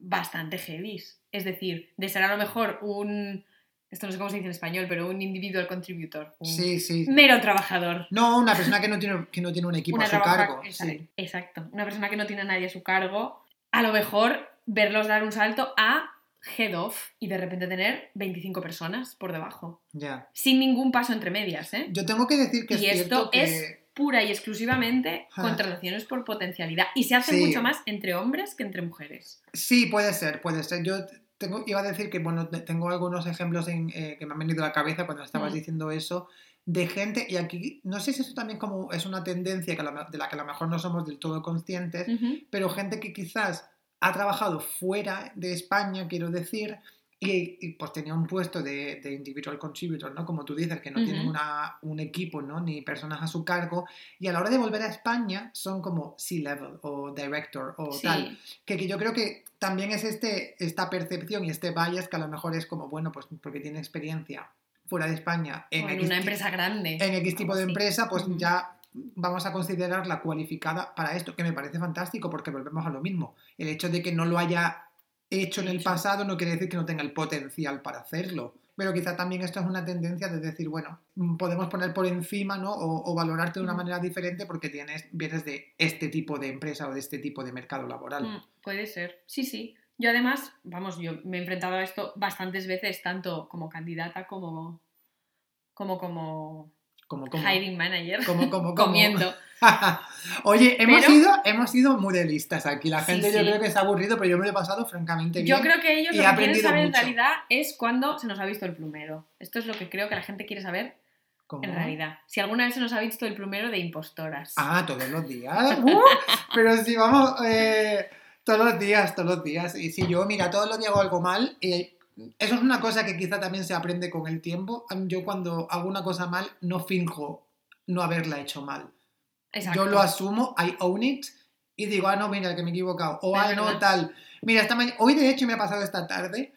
bastante heavies. Es decir, de ser a lo mejor un, esto no sé cómo se dice en español, pero un individual contributor, un Sí, sí. mero trabajador. No, una persona que no tiene, que no tiene un equipo Una a su cargo. Exacto, Sí. exacto. Una persona que no tiene a nadie a su cargo, a lo mejor verlos dar un salto a head off y de repente tener 25 personas por debajo. Ya. Sin ningún paso entre medias, ¿eh? Yo tengo que decir que y es esto cierto que... es pura y exclusivamente contrataciones por potencialidad. Y se hace Sí. mucho más entre hombres que entre mujeres. Sí, puede ser, puede ser. Yo tengo, iba a decir que, bueno, te- tengo algunos ejemplos en, eh, que me han venido a la cabeza cuando estabas Mm. diciendo eso, de gente, y aquí, no sé si eso también como es una tendencia que de la que a lo mejor no somos del todo conscientes, pero gente que quizás ha trabajado fuera de España, quiero decir, y, y, pues tenía un puesto de, de individual contributor, ¿no? Como tú dices, que no Ujú. tienen una- un equipo, ¿no? Ni personas a su cargo, y a la hora de volver a España son como C-level o director o Sí, tal. Que, que yo creo que también es este, esta percepción y este bias que a lo mejor es como, bueno, pues porque tiene experiencia fuera de España en, o en X, una empresa grande. en X tipo de así. empresa, pues Ujú. ya vamos a considerarla cualificada para esto, que me parece fantástico porque volvemos a lo mismo. El hecho de que no lo haya hecho en el pasado no quiere decir que no tenga el potencial para hacerlo. pero quizá también esto es una tendencia de decir, bueno, mm, podemos poner por encima, ¿no? O, o valorarte de una Mm. manera diferente porque tienes, vienes de este tipo de empresa o de este tipo de mercado laboral. Mm, puede ser, sí, sí. Yo además, vamos, yo me he enfrentado a esto bastantes veces, tanto como candidata como como, como Como, como, hiring manager, como, como, como. comiendo. Oye, hemos, Pero- sido, hemos sido muy realistas aquí. La Sí, gente yo creo que se ha aburrido, pero yo me lo he pasado francamente bien. Yo creo que ellos lo que quieren saber en realidad es cuándo se nos ha visto el plumero. Esto es lo que creo que la gente quiere saber ¿Cómo? en realidad. Si alguna vez se nos ha visto el plumero de impostoras. Ah, todos los días. ¡Uh! pero si vamos, eh, todos los días, todos los días. Y si yo, mira, todos los días hago algo mal, y eso es una cosa que quizá también se aprende con el tiempo. Yo cuando hago una cosa mal, no finjo no haberla hecho mal. Exacto. Yo lo asumo, I own it, y digo, ah, no, mira, que me he equivocado. O, ah, no, tal. Mira, esta hoy de hecho me ha pasado esta tarde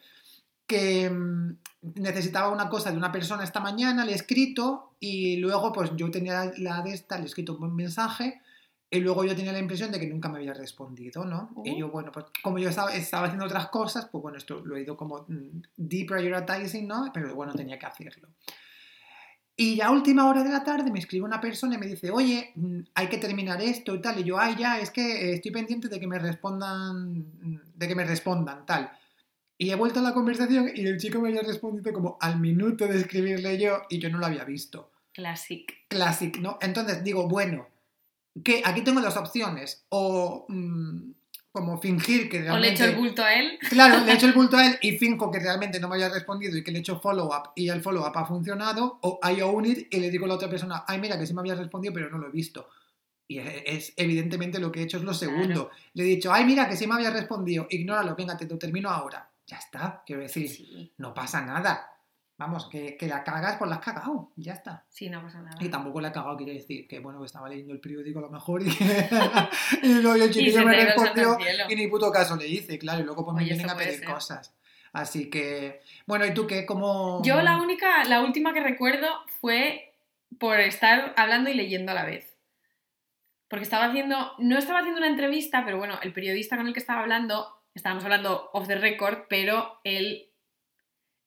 que mm, necesitaba una cosa de una persona esta mañana, le he escrito y luego pues yo tenía la de esta, le he escrito un buen mensaje y luego yo tenía la impresión de que nunca me había respondido, ¿no? Uh. Y yo, bueno, pues como yo estaba, estaba haciendo otras cosas, pues bueno, esto lo he ido como mm, deprioritizing, ¿no? Pero bueno, tenía que hacerlo. Y ya a última hora de la tarde me escribe una persona y me dice, oye, mm, hay que terminar esto y tal. Y yo, ay, ya, es que eh, estoy pendiente de que me respondan, mm, de que me respondan, tal. Y he vuelto a la conversación y el chico me había respondido como al minuto de escribirle yo y yo no lo había visto. Classic. Classic, ¿no? Entonces digo, bueno, que aquí tengo dos opciones. O mm, como fingir que O le realmente... echo el bulto a él. Claro, le echo el bulto a él y finjo que realmente no me haya respondido y que le he hecho follow-up y el follow-up ha funcionado, o I own it y le digo a la otra persona, ay, mira, que sí me había respondido, pero no lo he visto. Y es, es evidentemente lo que he hecho es lo segundo. Le he dicho, ay, mira, que sí me había respondido, ignóralo, venga, te lo termino ahora. Ya está, quiero decir, Sí, no pasa nada. Vamos, que, que la cagas, pues la has cagado, ya está. sí, no pasa nada. Y tampoco la he cagado, quiere decir que, bueno, que estaba leyendo el periódico a lo mejor y, y luego el chiquillo me respondió y ni puto caso le hice, claro, y luego pues me vienen a pedir ser. cosas. Así que, bueno, ¿y tú qué? ¿Cómo...? Yo la única, la última que recuerdo fue por estar hablando y leyendo a la vez. Porque estaba haciendo, no estaba haciendo una entrevista, pero bueno, el periodista con el que estaba hablando, estábamos hablando off the record, pero él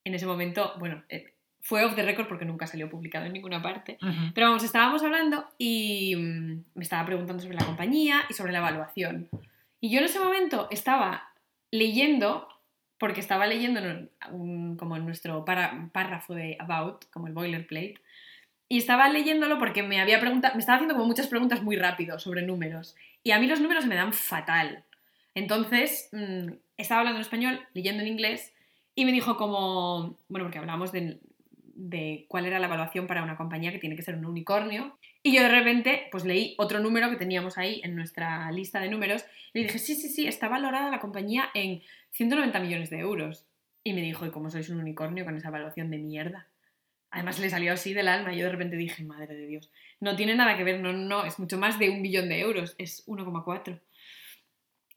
en ese momento, bueno, eh, fue off the record porque nunca salió publicado en ninguna parte. Pero vamos, estábamos hablando y mm, me estaba preguntando sobre la compañía y sobre la evaluación. Y yo en ese momento estaba leyendo, porque estaba leyendo en un- como en nuestro para- párrafo de About, como el boilerplate, y estaba leyéndolo porque me había preguntado, me estaba haciendo como muchas preguntas muy rápido sobre números. Y a mí los números me dan fatal. Entonces, mm, estaba hablando en español, leyendo en inglés, y me dijo como, bueno, porque hablábamos de, de cuál era la evaluación para una compañía que tiene que ser un unicornio. Y yo de repente, pues leí otro número que teníamos ahí en nuestra lista de números, y le dije, sí, sí, sí, está valorada la compañía en 190 millones de euros. Y me dijo, ¿y cómo sois un unicornio con esa evaluación de mierda? Además le salió así del alma yo de repente dije, madre de Dios, no tiene nada que ver, no, no, es mucho más de un billón de euros, es 1,4.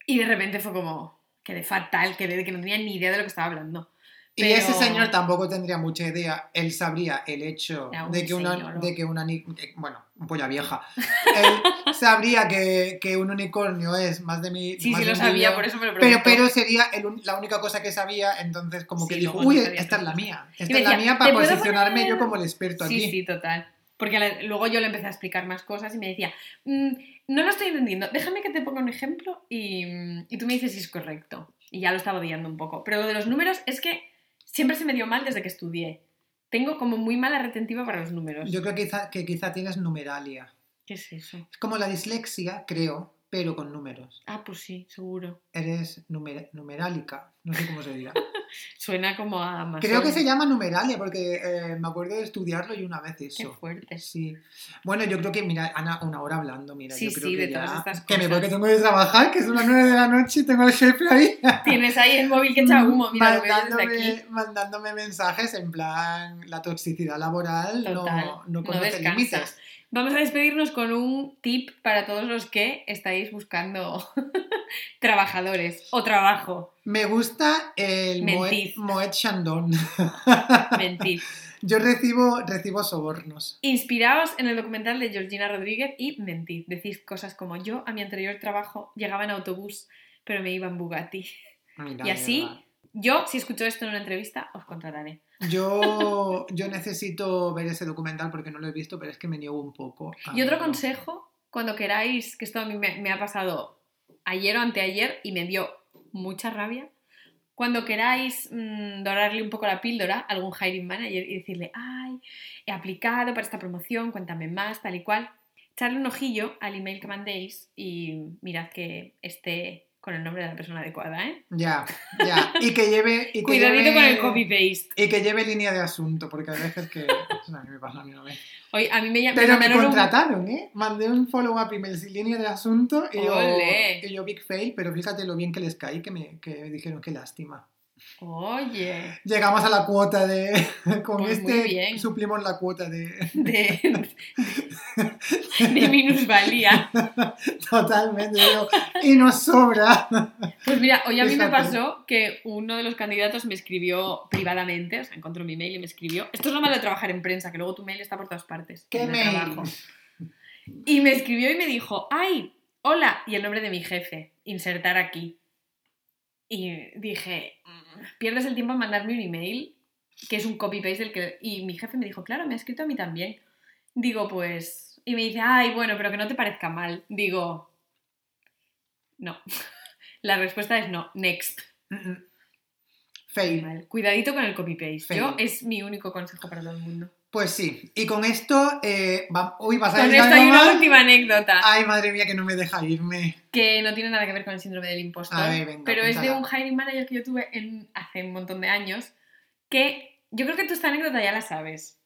Y de repente fue como, quedé fatal, quedé que no tenía ni idea de lo que estaba hablando. Y Pero- ese señor tampoco tendría mucha idea. Él sabría el hecho de que una, señor. de que una bueno, un polla vieja. Él sabría que, que un unicornio es más de mi. Sí, más sí lo sabía, por eso me lo Pero, preguntó. pero sería el la única cosa que sabía, entonces como que Sí, dijo, no uy, esta es la cosa". mía. Esta es la mía para "¿Te puedo posicionarme poner-" yo como el experto Sí, aquí. sí, total. Porque la- luego yo le empecé a explicar más cosas y me decía, "Mm, no lo estoy entendiendo, déjame que te ponga un ejemplo y, mm, y tú me dices si es correcto. Y ya lo estaba odiando un poco. Pero lo de los números es que siempre se me dio mal desde que estudié. Tengo como muy mala retentiva para los números. Yo creo que quizá, que quizá tienes numeralia. ¿Qué es eso? Es como la dislexia, creo, pero con números. Ah, pues sí, seguro. Eres numer- numerálica, no sé cómo se dirá. Suena como a masón. Creo que se llama numeralia porque eh, me acuerdo de estudiarlo y una vez Qué eso. fuerte. Sí. Bueno, yo creo que, mira, Ana, una hora hablando, mira, Sí, yo creo sí, que de ya... todas estas Que me voy, cosas. que tengo que trabajar, que son las nueve de la noche y tengo al jefe ahí. Tienes ahí el móvil que echa humo, mira, lo veo desde mandándome, aquí. mandándome mensajes en plan, la toxicidad laboral Total, no, no no conoce descansa. límites. Vamos a despedirnos con un tip para todos los que estáis buscando trabajadores o trabajo. Me gusta el Moet, Mentid. Moet Chandon. Mentir. Yo recibo, recibo sobornos. Inspiraos en el documental de Georgina Rodríguez y mentid. Decís cosas como yo a mi anterior trabajo llegaba en autobús, pero me iba en Bugatti. Mira, Y así, mira. yo, si escucho esto en una entrevista, os contrataré. Yo, yo necesito ver ese documental porque no lo he visto, pero es que me niego un poco. Y otro verlo. consejo, cuando queráis, que esto a mí me, me ha pasado ayer o anteayer y me dio mucha rabia, cuando queráis mm, dorarle un poco la píldora a algún hiring manager y decirle, ay, he aplicado para esta promoción, cuéntame más, tal y cual, echarle un ojillo al email que mandéis y mirad que esté con el nombre de la persona adecuada, ¿eh? Ya, ya. Y que lleve. Y que Cuidadito lleve- con el copy-paste. Y que lleve línea de asunto, porque a veces que. Eso a mí me pasa a mí una vez. Oye, a mí me, ll- Pero me un- contrataron, ¿eh? Mandé un follow-up email sin línea de asunto y yo, y yo big fail, pero fíjate lo bien que les caí, que me que dijeron qué lástima. Oye, Llegamos a la cuota de. Con Pues muy este bien. suplimos la cuota de. de, de minusvalía. Totalmente. digo, y nos sobra. Pues mira, hoy a mí me pasó que uno de los candidatos me escribió privadamente, o sea, encontró mi mail y me escribió. Esto es lo malo de trabajar en prensa, que luego tu mail está por todas partes. ¿Qué mail? trabajo. Y me escribió y me dijo, ¡ay! Hola, y el nombre de mi jefe, insertar aquí. Y dije, "Mm, pierdes el tiempo en mandarme un email, que es un copy-paste del que... Y mi jefe me dijo, claro, me ha escrito a mí también. Digo, pues... Y me dice, ay, bueno, pero que no te parezca mal. Digo, no. La respuesta es no, next. Mm, mm. Fail. Cuidadito con el copy-paste. Yo es mi único consejo para todo el mundo. Pues sí. Y con esto, eh, va- hoy vas a Con esto hay una última anécdota. Ay, madre mía, que no me deja irme. que no tiene nada que ver con el síndrome del impostor, A ver, venga, pero es de un hiring manager que yo tuve en, hace un montón de años, que yo creo que tú esta anécdota ya la sabes.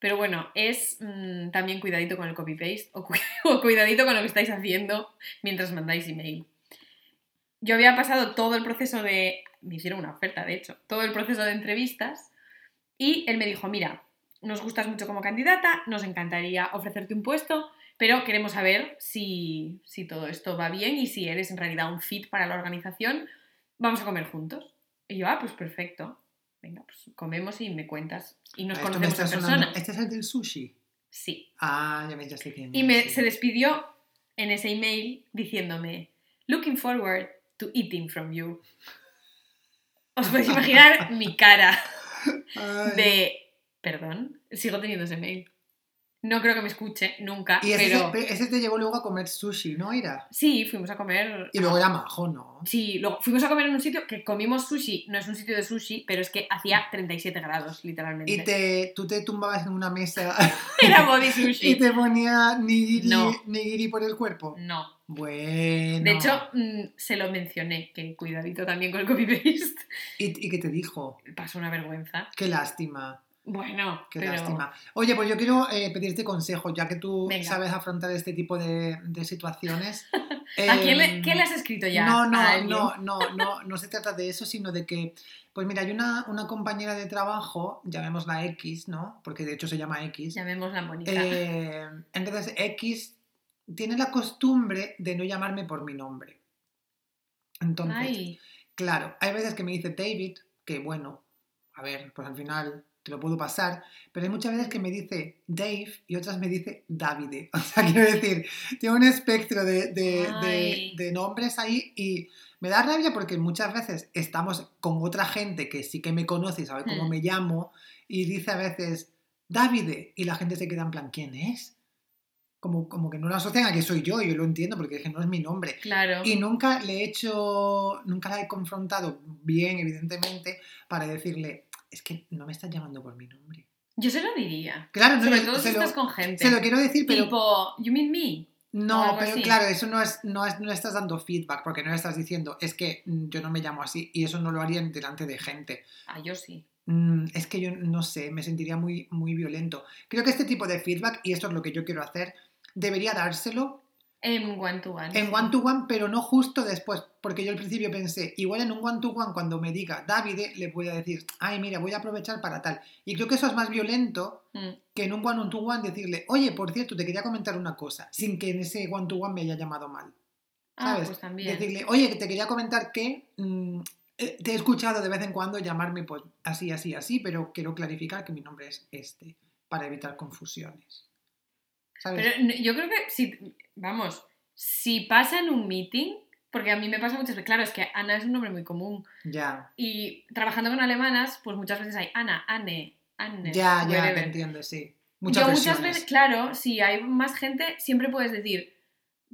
Pero bueno, es mm, también cuidadito con el copy-paste o, o cuidadito con lo que estáis haciendo mientras mandáis email. Yo había pasado todo el proceso de... Me hicieron una oferta, de hecho. Todo el proceso de entrevistas y él me dijo, mira, nos gustas mucho como candidata, nos encantaría ofrecerte un puesto, pero queremos saber si, si todo esto va bien y si eres en realidad un fit para la organización. Vamos a comer juntos. Y yo, ah, pues perfecto. Venga, pues comemos y me cuentas. Y nos Esto me conocemos en sonando. persona. Este es el del sushi. Sí. Ah, ya ves, ya sé quién Y me, sí. se despidió en ese email diciéndome, looking forward to eating from you. Os podéis imaginar mi cara de, perdón, sigo teniendo ese mail. No creo que me escuche nunca, Y ese, pero te- ese te llevó luego a comer sushi, ¿no, Ira? sí, fuimos a comer. Y luego era majo, ¿no? Sí, luego fuimos a comer en un sitio que comimos sushi, no es un sitio de sushi, pero es que hacía 37 grados, literalmente. Y te, tú te tumbabas en una mesa Era body y sushi. te ponía nigiri, No. nigiri por el cuerpo. No. Bueno. De hecho, mm, se lo mencioné, que cuidadito también con el copy-paste. ¿Y, y qué te dijo? Pasó una vergüenza. Qué lástima, Bueno, qué pero... lástima. Oye, pues yo quiero eh, pedirte consejo, ya que tú Venga. sabes afrontar este tipo de, de situaciones. ¿A quién le, ¿Qué le has escrito ya? No, ¿A no, no, no, no, no se trata de eso, sino de que, pues mira, hay una, una compañera de trabajo, llamémosla X, ¿no? Porque de hecho se llama X. Llamémosla Mónica. Eh, entonces X tiene la costumbre de no llamarme por mi nombre. Entonces, Ay, claro, hay veces que me dice David, que bueno, a ver, pues al final te lo puedo pasar, pero hay muchas veces que me dice Dave y otras me dice Davide. O sea, quiero decir, tiene un espectro de, de- de- Ay. de nombres ahí y me da rabia porque muchas veces estamos con otra gente que sí que me conoce y sabe cómo Hmm. me llamo y dice a veces Davide y la gente se queda en plan, ¿quién es? Como, como que no lo asocian a que soy yo, y yo lo entiendo porque es que no es mi nombre. claro. Y nunca le he hecho, nunca la he confrontado bien, evidentemente, para decirle, es que no me estás llamando por mi nombre. Yo se lo diría. Claro, no, Sobre me- todo si lo, estás con gente. se lo quiero decir, pero Tipo, you mean me? no, pero así. claro, eso no es, no es, no estás dando feedback, porque no estás diciendo, es que mm, yo no me llamo así, y eso no lo haría delante de gente. Ah, yo sí. Mm, es que yo no sé, me sentiría muy, muy violento. Creo que este tipo de feedback, y esto es lo que yo quiero hacer, debería dárselo En one to one. En one to one, pero no justo después, porque yo al principio pensé, igual en un one to one, cuando me diga Davide, le voy a decir, ay, mira, voy a aprovechar para tal. Y creo que eso es más violento Mm, que en un one to one decirle, oye, por cierto, te quería comentar una cosa, sin que en ese one to one me haya llamado mal. Ah, ¿Sabes? pues también. Decirle, oye, te quería comentar que mm, eh, te he escuchado de vez en cuando llamarme pues así, así, así, pero quiero clarificar que mi nombre es este, para evitar confusiones. ¿Sabes? Pero yo creo que si, vamos, si pasa en un meeting, Porque a mí me pasa muchas veces, claro, es que Ana es un nombre muy común. Ya. Y trabajando con alemanas, pues muchas veces hay Ana, Anne, Anne. Ya, ya, te entiendo, sí. Muchas Yo muchas veces, claro, si hay más gente, siempre puedes decir,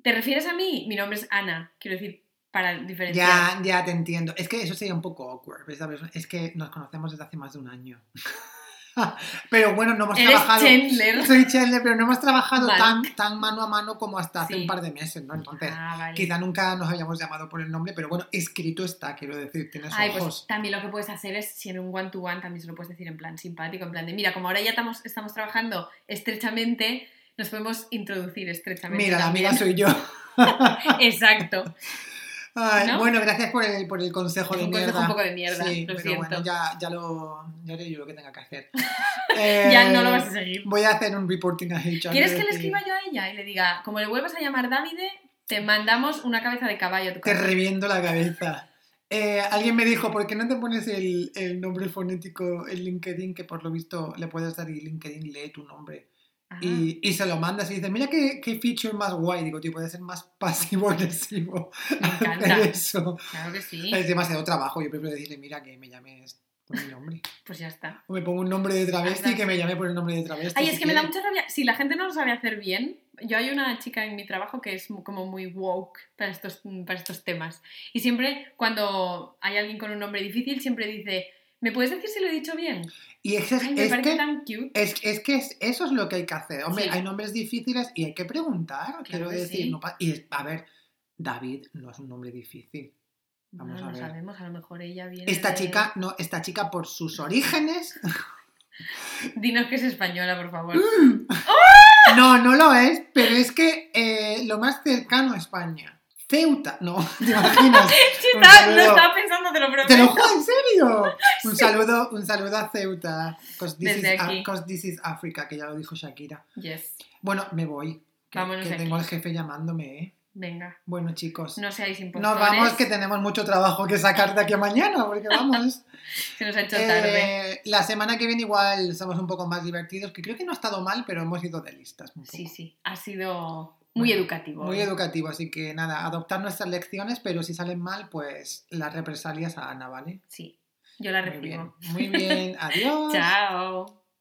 ¿te refieres a mí? Mi nombre es Ana. Quiero decir, para diferenciar. Ya, ya te entiendo. Es que eso sería un poco awkward. ¿sabes? Es que nos conocemos desde hace más de un año. pero bueno, no hemos Eres trabajado. Chandler. Soy Chandler, pero no hemos trabajado Vale. tan, tan mano a mano como hasta hace Sí. un par de meses, ¿no? Entonces, Ah, vale. quizá nunca nos hayamos llamado por el nombre, pero bueno, escrito está, quiero decir, tienes Ay, pues ojos. también lo que puedes hacer es, si en un one-to-one, también se lo puedes decir en plan simpático, en plan de, mira, como ahora ya estamos, estamos trabajando estrechamente, nos podemos introducir estrechamente. Mira, la amiga soy yo. Exacto. Ay, ¿No? Bueno, gracias por el, por el consejo Es de un mierda. consejo un poco de mierda, Sí, lo pero siento. bueno, ya, ya, lo, ya haré yo lo que tenga que hacer. Ya Eh, no lo vas a seguir. Voy a hacer un reporting a HR. ¿Quieres que le escriba yo a ella y le diga, como le vuelvas a llamar Davide, te mandamos una cabeza de caballo a tu Te reviento la cabeza. Eh, alguien me dijo, ¿por qué no te pones el, el nombre fonético en LinkedIn? Que por lo visto le puedes dar y LinkedIn lee tu nombre. Y, y se lo mandas y dices, mira qué, qué feature más guay. Digo, tío, puede ser más pasivo-agresivo. Me encanta. eso. Claro que sí. Es demasiado trabajo. Yo prefiero decirle, mira, que me llames por mi nombre. Pues ya está. O me pongo un nombre de travesti Anda. que me llame por el nombre de travesti. Ay, si es que me da quiere. mucha rabia. Si la gente no lo sabe hacer bien, yo hay una chica en mi trabajo que es como muy woke para estos, para estos temas. Y siempre, cuando hay alguien con un nombre difícil, siempre dice, ¿me puedes decir si lo he dicho bien? Y es, Ay, me es parece que, tan cute. es, es que es- eso es lo que hay que hacer. Hombre, Sí. hay nombres difíciles y hay que preguntar. quiero decir, sí. no y es- a ver, David no es un nombre difícil. Vamos no, a no ver. sabemos, a lo mejor ella viene Esta de- chica, no, esta chica por sus orígenes, Dinos que es española, por favor. no, no lo es, pero es que eh, lo más cercano a España, Ceuta, no, ¿te imaginas? Saludo. lo estaba pensando, te lo prometo. Te lo juro, en serio. Un saludo, un saludo a Ceuta, 'cause this, Desde is, aquí. 'cause this is Africa, que ya lo dijo Shakira. Yes. Bueno, me voy. Que, Vámonos que tengo al jefe llamándome, ¿eh? Venga, Bueno, chicos. no seáis Nos impostores. vamos, que tenemos mucho trabajo que sacar de aquí a mañana, porque vamos. Se nos ha hecho tarde. Eh, la semana que viene igual somos un poco más divertidos, que creo que no ha estado mal, pero hemos ido de listas. un Sí, sí. Ha sido muy educativo. Muy hoy. educativo, así que nada, adoptar nuestras lecciones, pero si salen mal, pues las represalias a Ana, ¿vale? Sí. Yo la Muy recibo. bien, muy bien, adiós. Chao.